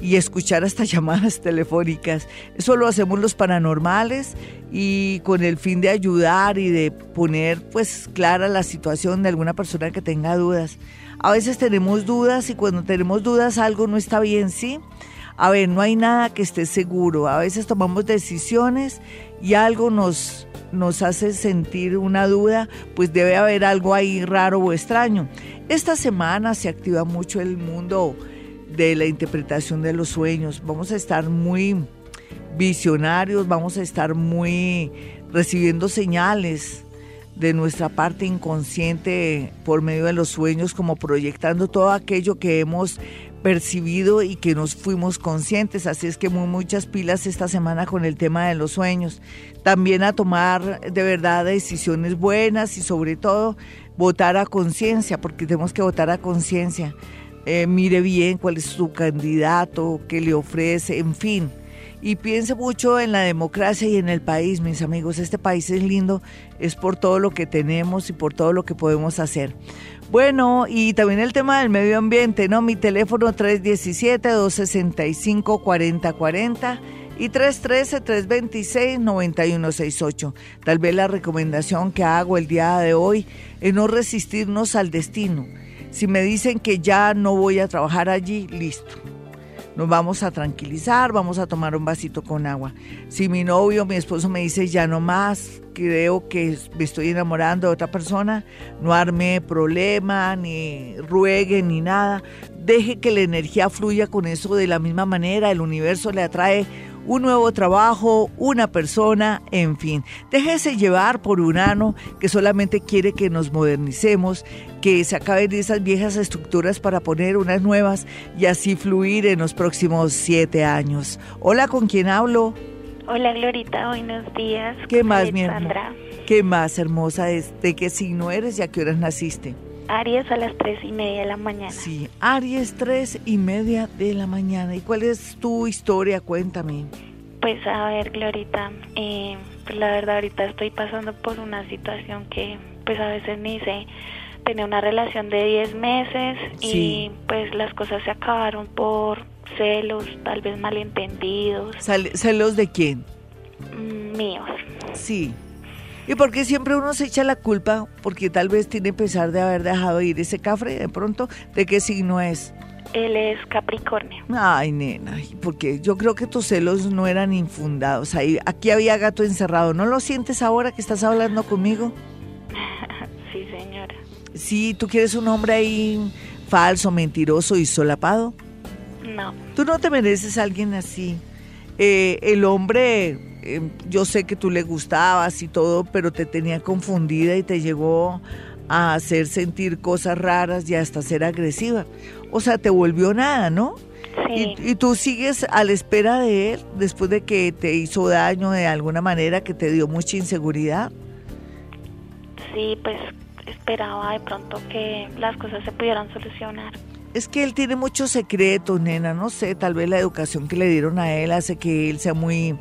y escuchar hasta llamadas telefónicas. Eso lo hacemos los paranormales y con el fin de ayudar y de poner pues clara la situación de alguna persona que tenga dudas. A veces tenemos dudas y cuando tenemos dudas algo no está bien, ¿sí? A ver, no hay nada que esté seguro. A veces tomamos decisiones y algo nos, nos hace sentir una duda, pues debe haber algo ahí raro o extraño. Esta semana se activa mucho el mundo de la interpretación de los sueños. Vamos a estar muy visionarios, vamos a estar muy recibiendo señales de nuestra parte inconsciente por medio de los sueños, como proyectando todo aquello que hemos percibido y que nos fuimos conscientes. Así es que muy, muchas pilas esta semana con el tema de los sueños. También a tomar de verdad decisiones buenas y sobre todo votar a conciencia, porque tenemos que votar a conciencia. Eh, mire bien cuál es su candidato, qué le ofrece, en fin y piense mucho en la democracia y en el país, mis amigos. Este país es lindo, es por todo lo que tenemos y por todo lo que podemos hacer. Bueno, y también el tema del medio ambiente, ¿no? Mi teléfono 317-265-4040 y 313-326-9168. Tal vez la recomendación que hago el día de hoy es no resistirnos al destino. Si me dicen que ya no voy a trabajar allí, listo nos vamos a tranquilizar, vamos a tomar un vasito con agua. Si mi novio, mi esposo me dice ya no más, creo que me estoy enamorando de otra persona, no arme problema, ni ruegue, ni nada. Deje que la energía fluya con eso de la misma manera, el universo le atrae un nuevo trabajo, una persona, en fin. Déjese llevar por un ano que solamente quiere que nos modernicemos, que se acaben esas viejas estructuras para poner unas nuevas y así fluir en los próximos siete años. Hola, ¿con quién hablo? Hola, Glorita, buenos días. ¿Qué más, mi hermana? ¿Qué más, hermosa? ¿De qué signo eres y a qué horas naciste? Aries a las tres y media de la mañana. Sí, Aries tres y media de la mañana. ¿Y cuál es tu historia? Cuéntame. Pues a ver, Glorita, eh, pues la verdad ahorita estoy pasando por una situación que pues a veces me dice tenía una relación de 10 meses y pues las cosas se acabaron por celos, tal vez malentendidos. ¿Celos de quién? Mm, míos. Sí. ¿Y por qué siempre uno se echa la culpa? Porque tal vez tiene pesar de haber dejado ir ese cafre de pronto. ¿De qué signo es? Él es Capricornio. Ay, nena, porque yo creo que tus celos no eran infundados. Ahí, aquí había gato encerrado. ¿No lo sientes ahora que estás hablando conmigo? sí, señora. Sí, ¿tú quieres un hombre ahí falso, mentiroso y solapado? No. Tú no te mereces a alguien así. Eh, el hombre, eh, yo sé que tú le gustabas y todo, pero te tenía confundida y te llegó a hacer sentir cosas raras y hasta ser agresiva. O sea, te volvió nada, ¿no? Sí. Y, tú sigues a la espera de él después de que te hizo daño de alguna manera, que te dio mucha inseguridad. Sí, pues esperaba de pronto que las cosas se pudieran solucionar. Es que él tiene muchos secretos, nena, no sé, tal vez la educación que le dieron a él hace que él sea muy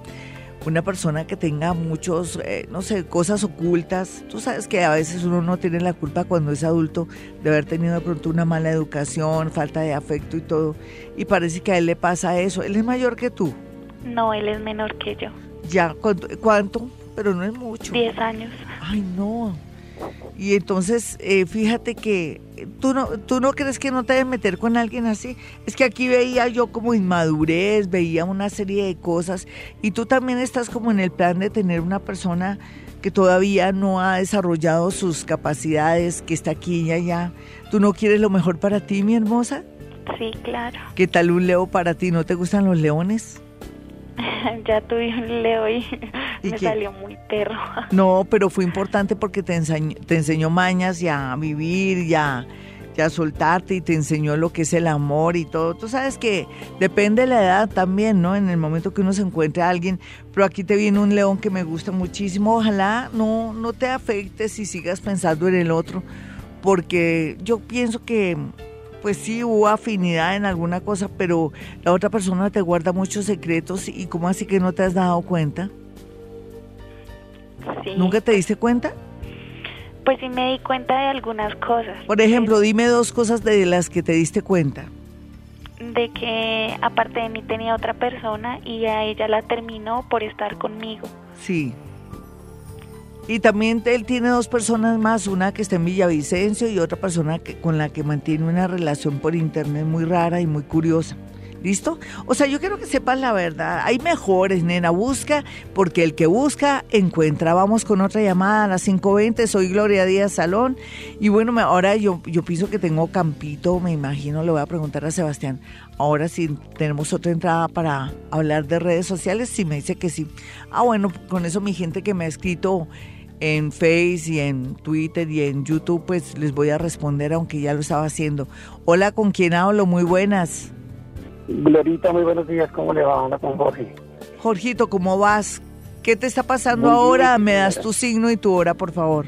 una persona que tenga muchos, eh, no sé, cosas ocultas. Tú sabes que a veces uno no tiene la culpa cuando es adulto de haber tenido de pronto una mala educación, falta de afecto y todo. Y parece que a él le pasa eso. ¿Él es mayor que tú? No, él es menor que yo. ¿Ya? ¿Cuánto? Pero no es mucho. Diez años. Ay, no. Y entonces, eh, fíjate que ¿tú no, tú no crees que no te debes meter con alguien así. Es que aquí veía yo como inmadurez, veía una serie de cosas y tú también estás como en el plan de tener una persona que todavía no ha desarrollado sus capacidades, que está aquí y allá. ¿Tú no quieres lo mejor para ti, mi hermosa? Sí, claro. ¿Qué tal un leo para ti? ¿No te gustan los leones? ya tuve un leo y, me salió muy perro. No, pero fue importante porque te enseñó, te enseñó mañas y a vivir y a, soltarte y te enseñó lo que es el amor y todo. Tú sabes que depende de la edad también, ¿no? En el momento que uno se encuentre a alguien, pero aquí te viene un león que me gusta muchísimo. Ojalá no, no te afectes y sigas pensando en el otro, porque yo pienso que pues sí hubo afinidad en alguna cosa, pero la otra persona te guarda muchos secretos y ¿cómo así que no te has dado cuenta? ¿Nunca te diste cuenta? Pues sí me di cuenta de algunas cosas. Por ejemplo, dime dos cosas de las que te diste cuenta. De que aparte de mí tenía otra persona y a ella la terminó por estar conmigo. Sí. Y también él tiene dos personas más, una que está en Villavicencio y otra persona que, con la que mantiene una relación por internet muy rara y muy curiosa. ¿Listo? O sea, yo quiero que sepas la verdad. Hay mejores, nena. Busca, porque el que busca, encuentra. Vamos con otra llamada a las 5.20. Soy Gloria Díaz Salón. Y bueno, ahora yo, yo pienso que tengo campito, me imagino. Le voy a preguntar a Sebastián. Ahora sí, tenemos otra entrada para hablar de redes sociales. Sí, me dice que sí. Ah, bueno, con eso mi gente que me ha escrito en Face y en Twitter y en YouTube, pues les voy a responder, aunque ya lo estaba haciendo. Hola, ¿con quién hablo? Muy buenas. Glorita, muy buenos días. ¿Cómo le va? Hola con Jorge. Jorgito, ¿cómo vas? ¿Qué te está pasando ahora? Me das tu signo y tu hora, por favor.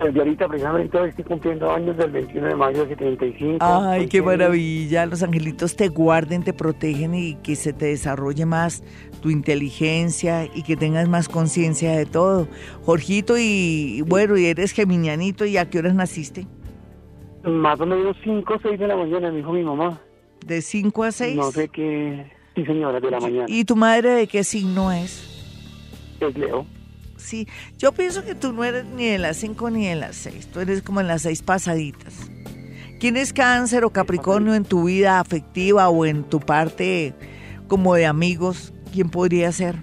Pues ahorita precisamente hoy estoy cumpliendo años del 21 de mayo de 75. Ay, qué maravilla. Los angelitos te guarden, te protegen y que se te desarrolle más tu inteligencia y que tengas más conciencia de todo. Jorgito, y bueno, y eres geminianito, ¿y a qué horas naciste? Más o menos 5 o 6 de la mañana, me dijo mi mamá. ¿De 5 a 6? No sé qué. Sí, señora, de la mañana. ¿Y tu madre de qué signo es? Es Leo. Sí, yo pienso que tú no eres ni de las 5 ni de las 6, tú eres como en las 6 pasaditas. ¿Quién es cáncer o capricornio en tu vida afectiva o en tu parte como de amigos? ¿quién podría ser?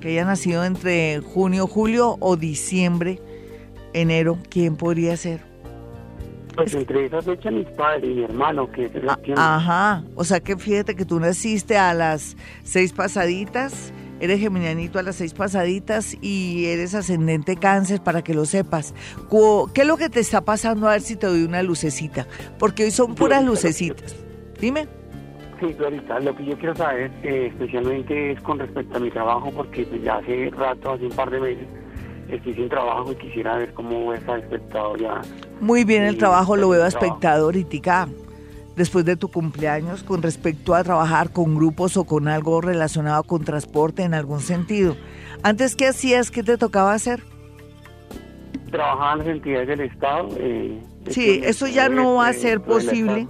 Que haya nacido entre junio, julio o diciembre, enero, ¿quién podría ser? Pues entre esa fecha mis padres y mi hermano, que es ah, Ajá, o sea que fíjate que tú naciste a las seis pasaditas, eres geminianito a las seis pasaditas y eres ascendente cáncer para que lo sepas. ¿Qué es lo que te está pasando? A ver si te doy una lucecita, porque hoy son puras lucecitas. Dime. Sí, Clarita, lo que yo quiero saber eh, especialmente es con respecto a mi trabajo, porque pues, ya hace rato, hace un par de meses, estoy sin trabajo y quisiera ver cómo está espectador ya. Muy bien, el trabajo lo veo a espectador y tica. Después de tu cumpleaños, con respecto a trabajar con grupos o con algo relacionado con transporte en algún sentido. Antes, ¿qué hacías? ¿Qué te tocaba hacer? Trabajaba en las entidades del Estado. Eh, sí, eso ya no va a ser posible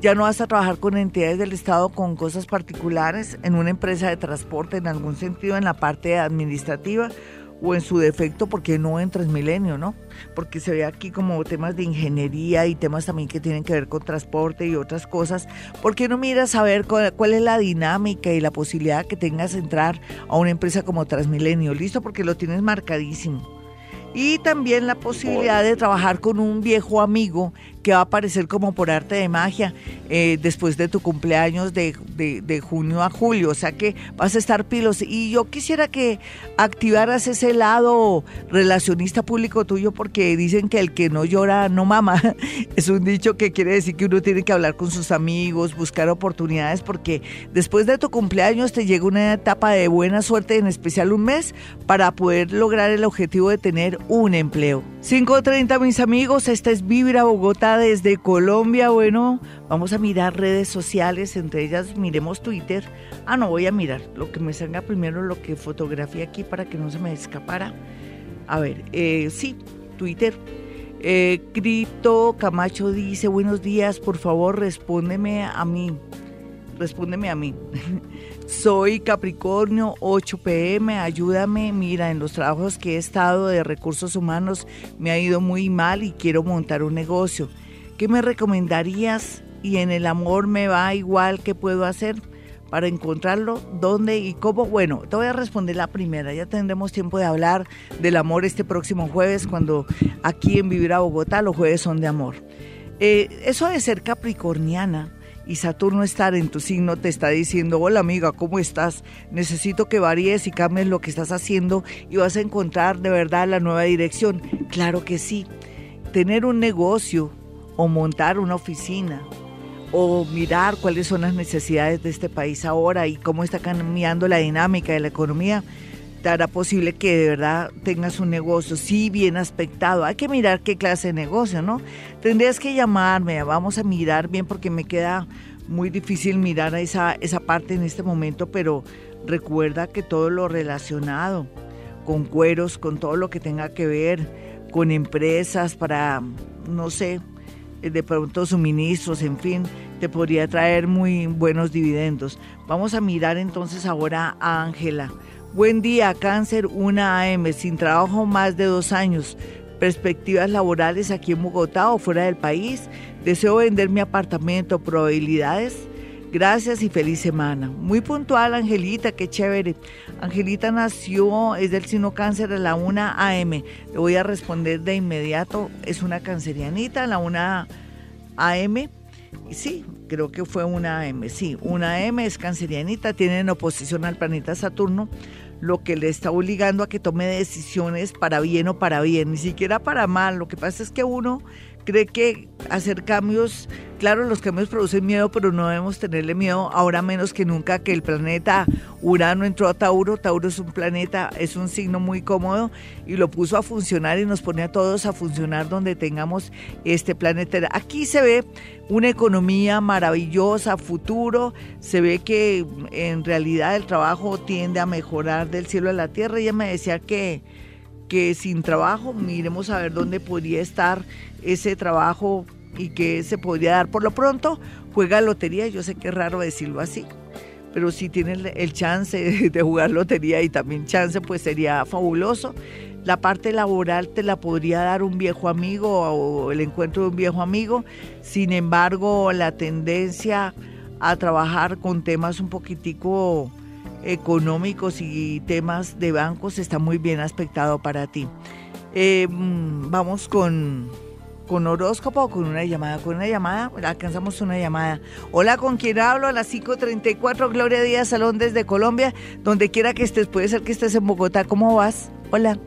ya no vas a trabajar con entidades del Estado con cosas particulares en una empresa de transporte en algún sentido en la parte administrativa o en su defecto, porque no en Transmilenio, no? Porque se ve aquí como temas de ingeniería y temas también que tienen que ver con transporte y otras cosas. ¿Por qué no miras a ver cuál, cuál es la dinámica y la posibilidad que tengas de entrar a una empresa como Transmilenio? Listo, porque lo tienes marcadísimo y también la posibilidad de trabajar con un viejo amigo que va a aparecer como por arte de magia eh, después de tu cumpleaños de, de, junio a julio, o sea que vas a estar pilos. Y yo quisiera que activaras ese lado relacionista público tuyo porque dicen que el que no llora no mama. Es un dicho que quiere decir que uno tiene que hablar con sus amigos, buscar oportunidades porque después de tu cumpleaños te llega una etapa de buena suerte, en especial un mes, para poder lograr el objetivo de tener un empleo. 5.30 mis amigos, esta es Vibra Bogotá desde Colombia. Bueno, vamos a mirar redes sociales, entre ellas miremos Twitter. Ah, no, voy a mirar lo que me salga primero, lo que fotografía aquí para que no se me escapara. A ver, eh, sí, Twitter. Eh, Cripto Camacho dice, buenos días, por favor respóndeme a mí. Respóndeme a mí. Soy Capricornio 8 pm, ayúdame, mira, en los trabajos que he estado de recursos humanos me ha ido muy mal y quiero montar un negocio. ¿Qué me recomendarías? Y en el amor me va igual, ¿qué puedo hacer para encontrarlo? ¿Dónde y cómo? Bueno, te voy a responder la primera, ya tendremos tiempo de hablar del amor este próximo jueves cuando aquí en Vivir a Bogotá los jueves son de amor. Eh, eso de ser capricorniana y Saturno estar en tu signo te está diciendo, hola amiga, ¿cómo estás? Necesito que varíes y cambies lo que estás haciendo y vas a encontrar de verdad la nueva dirección. Claro que sí. Tener un negocio o montar una oficina o mirar cuáles son las necesidades de este país ahora y cómo está cambiando la dinámica de la economía hará posible que de verdad tengas un negocio, sí, bien aspectado. Hay que mirar qué clase de negocio, ¿no? Tendrías que llamarme, vamos a mirar bien porque me queda muy difícil mirar a esa, esa parte en este momento, pero recuerda que todo lo relacionado con cueros, con todo lo que tenga que ver con empresas para, no sé, de pronto suministros, en fin, te podría traer muy buenos dividendos. Vamos a mirar entonces ahora a Ángela. Buen día, cáncer, una AM, sin trabajo más de dos años. Perspectivas laborales aquí en Bogotá o fuera del país. Deseo vender mi apartamento. Probabilidades. Gracias y feliz semana. Muy puntual, Angelita, qué chévere. Angelita nació, es del signo cáncer a la 1 AM. Le voy a responder de inmediato. Es una cancerianita, la 1 AM. Sí, creo que fue una M, sí, una M es cancerianita, tiene en oposición al planeta Saturno, lo que le está obligando a que tome decisiones para bien o para bien, ni siquiera para mal. Lo que pasa es que uno cree que hacer cambios, claro, los cambios producen miedo, pero no debemos tenerle miedo ahora menos que nunca que el planeta Urano entró a Tauro. Tauro es un planeta, es un signo muy cómodo y lo puso a funcionar y nos pone a todos a funcionar donde tengamos este planeta. Aquí se ve una economía maravillosa, futuro, se ve que en realidad el trabajo tiende a mejorar del cielo a la tierra. Ella me decía que que sin trabajo, miremos a ver dónde podría estar ese trabajo y que se podría dar. Por lo pronto, juega lotería, yo sé que es raro decirlo así, pero si tienes el chance de jugar lotería y también chance, pues sería fabuloso. La parte laboral te la podría dar un viejo amigo o el encuentro de un viejo amigo. Sin embargo, la tendencia a trabajar con temas un poquitico económicos y temas de bancos está muy bien aspectado para ti. Eh, mm, vamos con, con horóscopo o con una llamada. Con una llamada, alcanzamos una llamada. Hola, ¿con quién hablo? A las 5.34, Gloria Díaz Salón desde Colombia. Donde quiera que estés, puede ser que estés en Bogotá. ¿Cómo vas? Hola.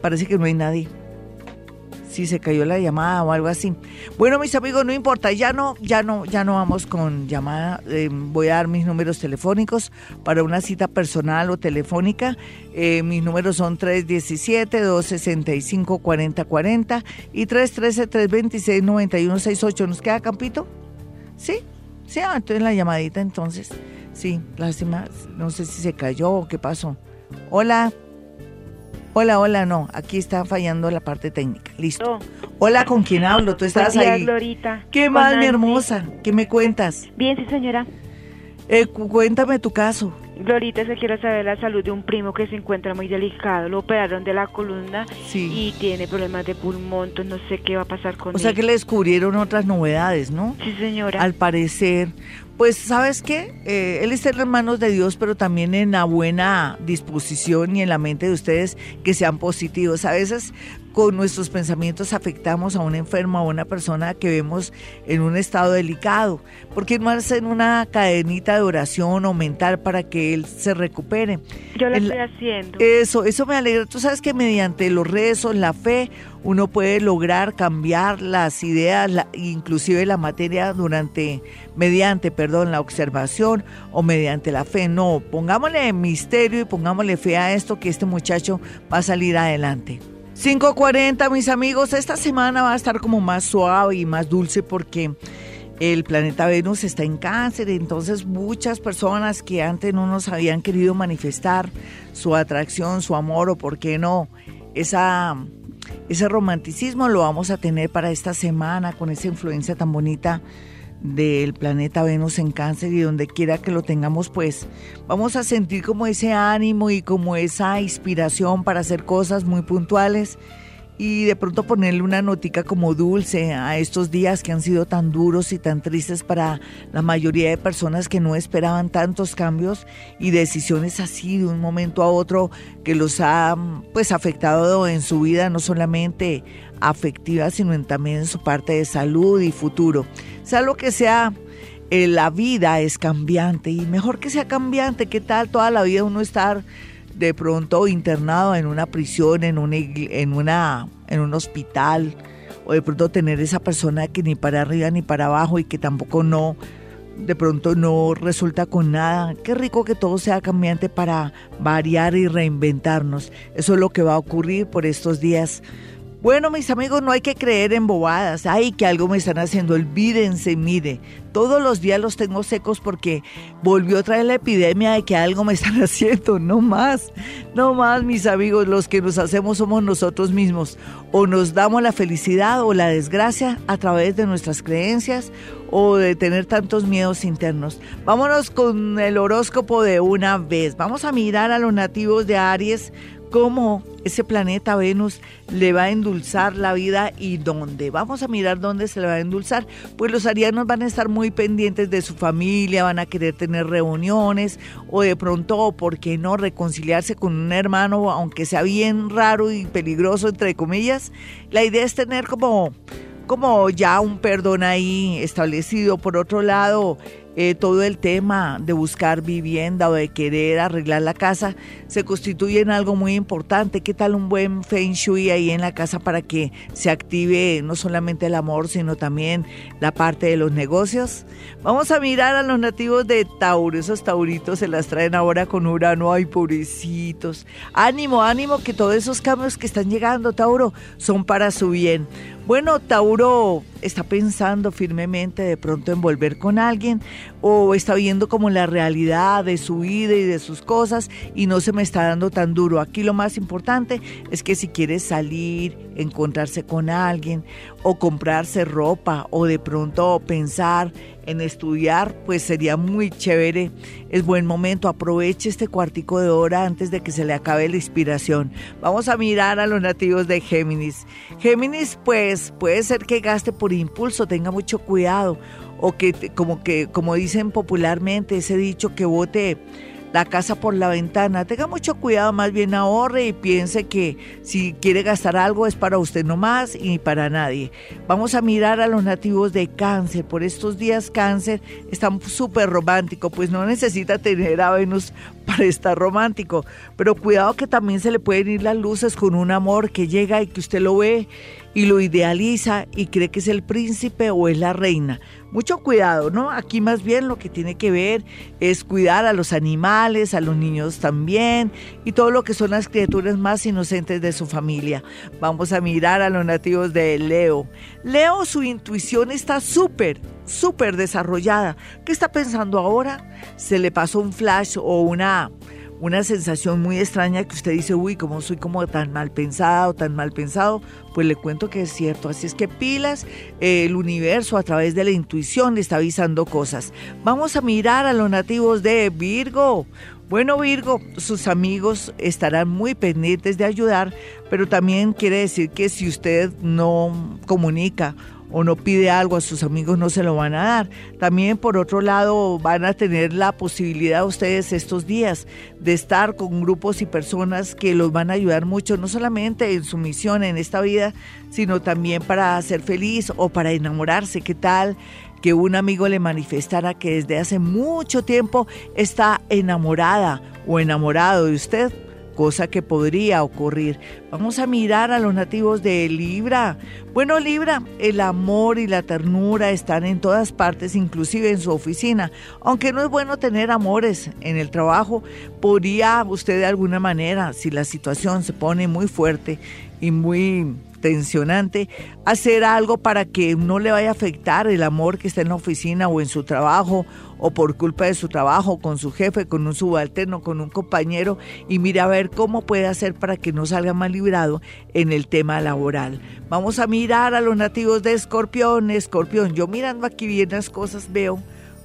Parece que no hay nadie si se cayó la llamada o algo así. Bueno, mis amigos, no importa, ya no, ya no, ya no vamos con llamada. Eh, voy a dar mis números telefónicos para una cita personal o telefónica. Eh, mis números son 317-265-4040 y 313-326-9168. ¿Nos queda Campito? ¿Sí? Sí, ah, entonces la llamadita entonces. Sí, lástima, no sé si se cayó o qué pasó. Hola. Hola, hola, no, aquí está fallando la parte técnica. Listo. Hola, ¿con quién hablo? Tú estás ahí. Glorita. ¿Qué más, mi hermosa? ¿Qué me cuentas? Bien, sí, señora. Eh, cuéntame tu caso. Glorita, se quiere saber la salud de un primo que se encuentra muy delicado. Lo operaron de la columna y tiene problemas de pulmón, entonces no sé qué va a pasar con él. O sea que le descubrieron otras novedades, ¿no? Sí, señora. Al parecer. Pues, ¿sabes qué? Eh, él está en las manos de Dios, pero también en la buena disposición y en la mente de ustedes que sean positivos. A veces con nuestros pensamientos afectamos a un enfermo, a una persona que vemos en un estado delicado. ¿Por qué no hacen una cadenita de oración o mental para que él se recupere? Yo lo estoy haciendo. Eso, eso me alegra. Tú sabes que mediante los rezos, la fe, uno puede lograr cambiar las ideas, inclusive la materia durante, mediante, perdón, la observación o mediante la fe. No, pongámosle misterio y pongámosle fe a esto que este muchacho va a salir adelante. 5.40, mis amigos, esta semana va a estar como más suave y más dulce porque el planeta Venus está en cáncer, entonces muchas personas que antes no nos habían querido manifestar su atracción, su amor o por qué no, esa, ese romanticismo lo vamos a tener para esta semana con esa influencia tan bonita del planeta Venus en cáncer y donde quiera que lo tengamos, pues vamos a sentir como ese ánimo y como esa inspiración para hacer cosas muy puntuales y de pronto ponerle una notica como dulce a estos días que han sido tan duros y tan tristes para la mayoría de personas que no esperaban tantos cambios y decisiones así de un momento a otro que los ha pues afectado en su vida no solamente afectiva sino también en su parte de salud y futuro sea lo que sea, eh, la vida es cambiante y mejor que sea cambiante, ¿qué tal toda la vida uno estar de pronto internado en una prisión, en, una, en, una, en un hospital, o de pronto tener esa persona que ni para arriba ni para abajo y que tampoco no, de pronto no resulta con nada. Qué rico que todo sea cambiante para variar y reinventarnos. Eso es lo que va a ocurrir por estos días bueno, mis amigos, no hay que creer en bobadas. Ay, que algo me están haciendo. Olvídense, mire. Todos los días los tengo secos porque volvió otra vez la epidemia de que algo me están haciendo. No más, no más, mis amigos. Los que nos hacemos somos nosotros mismos. O nos damos la felicidad o la desgracia a través de nuestras creencias o de tener tantos miedos internos. Vámonos con el horóscopo de una vez. Vamos a mirar a los nativos de Aries cómo ese planeta Venus le va a endulzar la vida y dónde. Vamos a mirar dónde se le va a endulzar. Pues los arianos van a estar muy pendientes de su familia, van a querer tener reuniones o de pronto, ¿por qué no reconciliarse con un hermano, aunque sea bien raro y peligroso, entre comillas? La idea es tener como como ya un perdón ahí establecido. Por otro lado, eh, todo el tema de buscar vivienda o de querer arreglar la casa se constituye en algo muy importante. ¿Qué tal un buen feng shui ahí en la casa para que se active no solamente el amor, sino también la parte de los negocios? Vamos a mirar a los nativos de Tauro. Esos tauritos se las traen ahora con Urano. Ay, pobrecitos. Ánimo, ánimo, que todos esos cambios que están llegando, Tauro, son para su bien. Bueno, Tauro está pensando firmemente de pronto en volver con alguien o está viendo como la realidad de su vida y de sus cosas y no se me está dando tan duro. Aquí lo más importante es que si quieres salir, encontrarse con alguien o comprarse ropa o de pronto pensar en estudiar, pues sería muy chévere. Es buen momento, aproveche este cuartico de hora antes de que se le acabe la inspiración. Vamos a mirar a los nativos de Géminis. Géminis, pues puede ser que gaste por impulso, tenga mucho cuidado o que como que como dicen popularmente ese dicho que vote la casa por la ventana. Tenga mucho cuidado, más bien ahorre y piense que si quiere gastar algo es para usted nomás y para nadie. Vamos a mirar a los nativos de cáncer. Por estos días cáncer están súper romántico, pues no necesita tener a Venus para estar romántico. Pero cuidado que también se le pueden ir las luces con un amor que llega y que usted lo ve y lo idealiza y cree que es el príncipe o es la reina. Mucho cuidado, ¿no? Aquí más bien lo que tiene que ver es cuidar a los animales, a los niños también y todo lo que son las criaturas más inocentes de su familia. Vamos a mirar a los nativos de Leo. Leo, su intuición está súper, súper desarrollada. ¿Qué está pensando ahora? Se le pasó un flash o una una sensación muy extraña que usted dice, uy, como soy como tan mal pensada o tan mal pensado, pues le cuento que es cierto. Así es que pilas, el universo a través de la intuición le está avisando cosas. Vamos a mirar a los nativos de Virgo. Bueno, Virgo, sus amigos estarán muy pendientes de ayudar, pero también quiere decir que si usted no comunica o no pide algo a sus amigos no se lo van a dar. También por otro lado van a tener la posibilidad ustedes estos días de estar con grupos y personas que los van a ayudar mucho, no solamente en su misión en esta vida, sino también para ser feliz o para enamorarse. ¿Qué tal? que un amigo le manifestara que desde hace mucho tiempo está enamorada o enamorado de usted cosa que podría ocurrir. Vamos a mirar a los nativos de Libra. Bueno, Libra, el amor y la ternura están en todas partes, inclusive en su oficina. Aunque no es bueno tener amores en el trabajo, podría usted de alguna manera, si la situación se pone muy fuerte y muy tensionante, hacer algo para que no le vaya a afectar el amor que está en la oficina o en su trabajo o por culpa de su trabajo, con su jefe, con un subalterno, con un compañero y mire a ver cómo puede hacer para que no salga mal librado en el tema laboral. Vamos a mirar a los nativos de Escorpión, Escorpión. Yo mirando aquí bien las cosas veo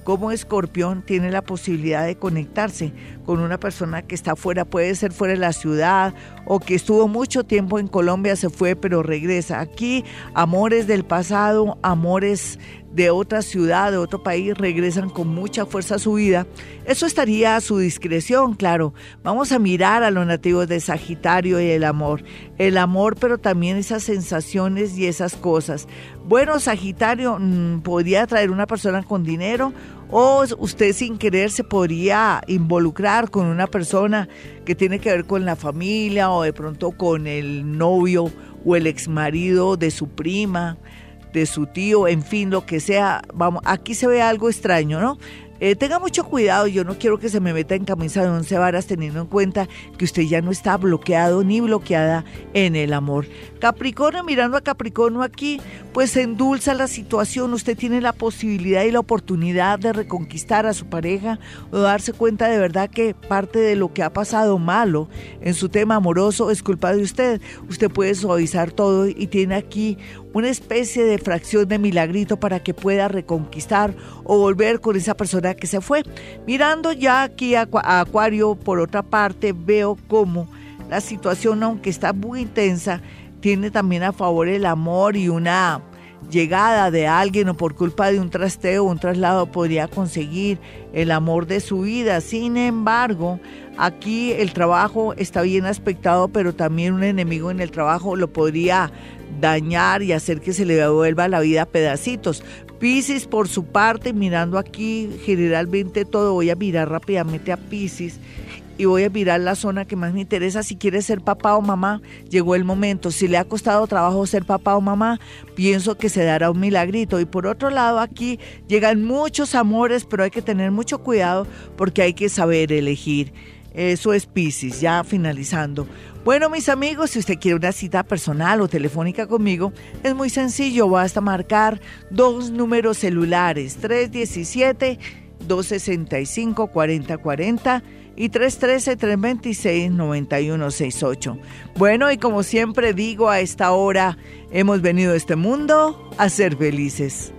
cómo Escorpión tiene la posibilidad de conectarse con una persona que está fuera, puede ser fuera de la ciudad o que estuvo mucho tiempo en Colombia, se fue pero regresa. Aquí amores del pasado, amores de otra ciudad, de otro país, regresan con mucha fuerza a su vida. Eso estaría a su discreción, claro. Vamos a mirar a los nativos de Sagitario y el amor. El amor, pero también esas sensaciones y esas cosas. Bueno, Sagitario mm, podría traer una persona con dinero o usted sin querer se podría involucrar con una persona que tiene que ver con la familia o de pronto con el novio o el exmarido de su prima, de su tío, en fin, lo que sea. Vamos, aquí se ve algo extraño, ¿no? Eh, tenga mucho cuidado, yo no quiero que se me meta en camisa de once varas teniendo en cuenta que usted ya no está bloqueado ni bloqueada en el amor. Capricornio, mirando a Capricornio aquí, pues endulza la situación, usted tiene la posibilidad y la oportunidad de reconquistar a su pareja o darse cuenta de verdad que parte de lo que ha pasado malo en su tema amoroso es culpa de usted. Usted puede suavizar todo y tiene aquí una especie de fracción de milagrito para que pueda reconquistar o volver con esa persona que se fue. Mirando ya aquí a, Acuario, por otra parte, veo cómo la situación, aunque está muy intensa, tiene también a favor el amor y una llegada de alguien o por culpa de un trasteo, un traslado podría conseguir el amor de su vida. Sin embargo, aquí el trabajo está bien aspectado, pero también un enemigo en el trabajo lo podría dañar y hacer que se le vuelva la vida a pedacitos. Piscis, por su parte, mirando aquí generalmente todo, voy a mirar rápidamente a Piscis y voy a mirar la zona que más me interesa. Si quiere ser papá o mamá, llegó el momento. Si le ha costado trabajo ser papá o mamá, pienso que se dará un milagrito. Y por otro lado, aquí llegan muchos amores, pero hay que tener mucho cuidado porque hay que saber elegir. Eso es Piscis, ya finalizando. Bueno, mis amigos, si usted quiere una cita personal o telefónica conmigo, es muy sencillo, basta marcar dos números celulares, 317 265 4040 y 313-326-9168. Bueno, y como siempre digo, a esta hora hemos venido a este mundo a ser felices.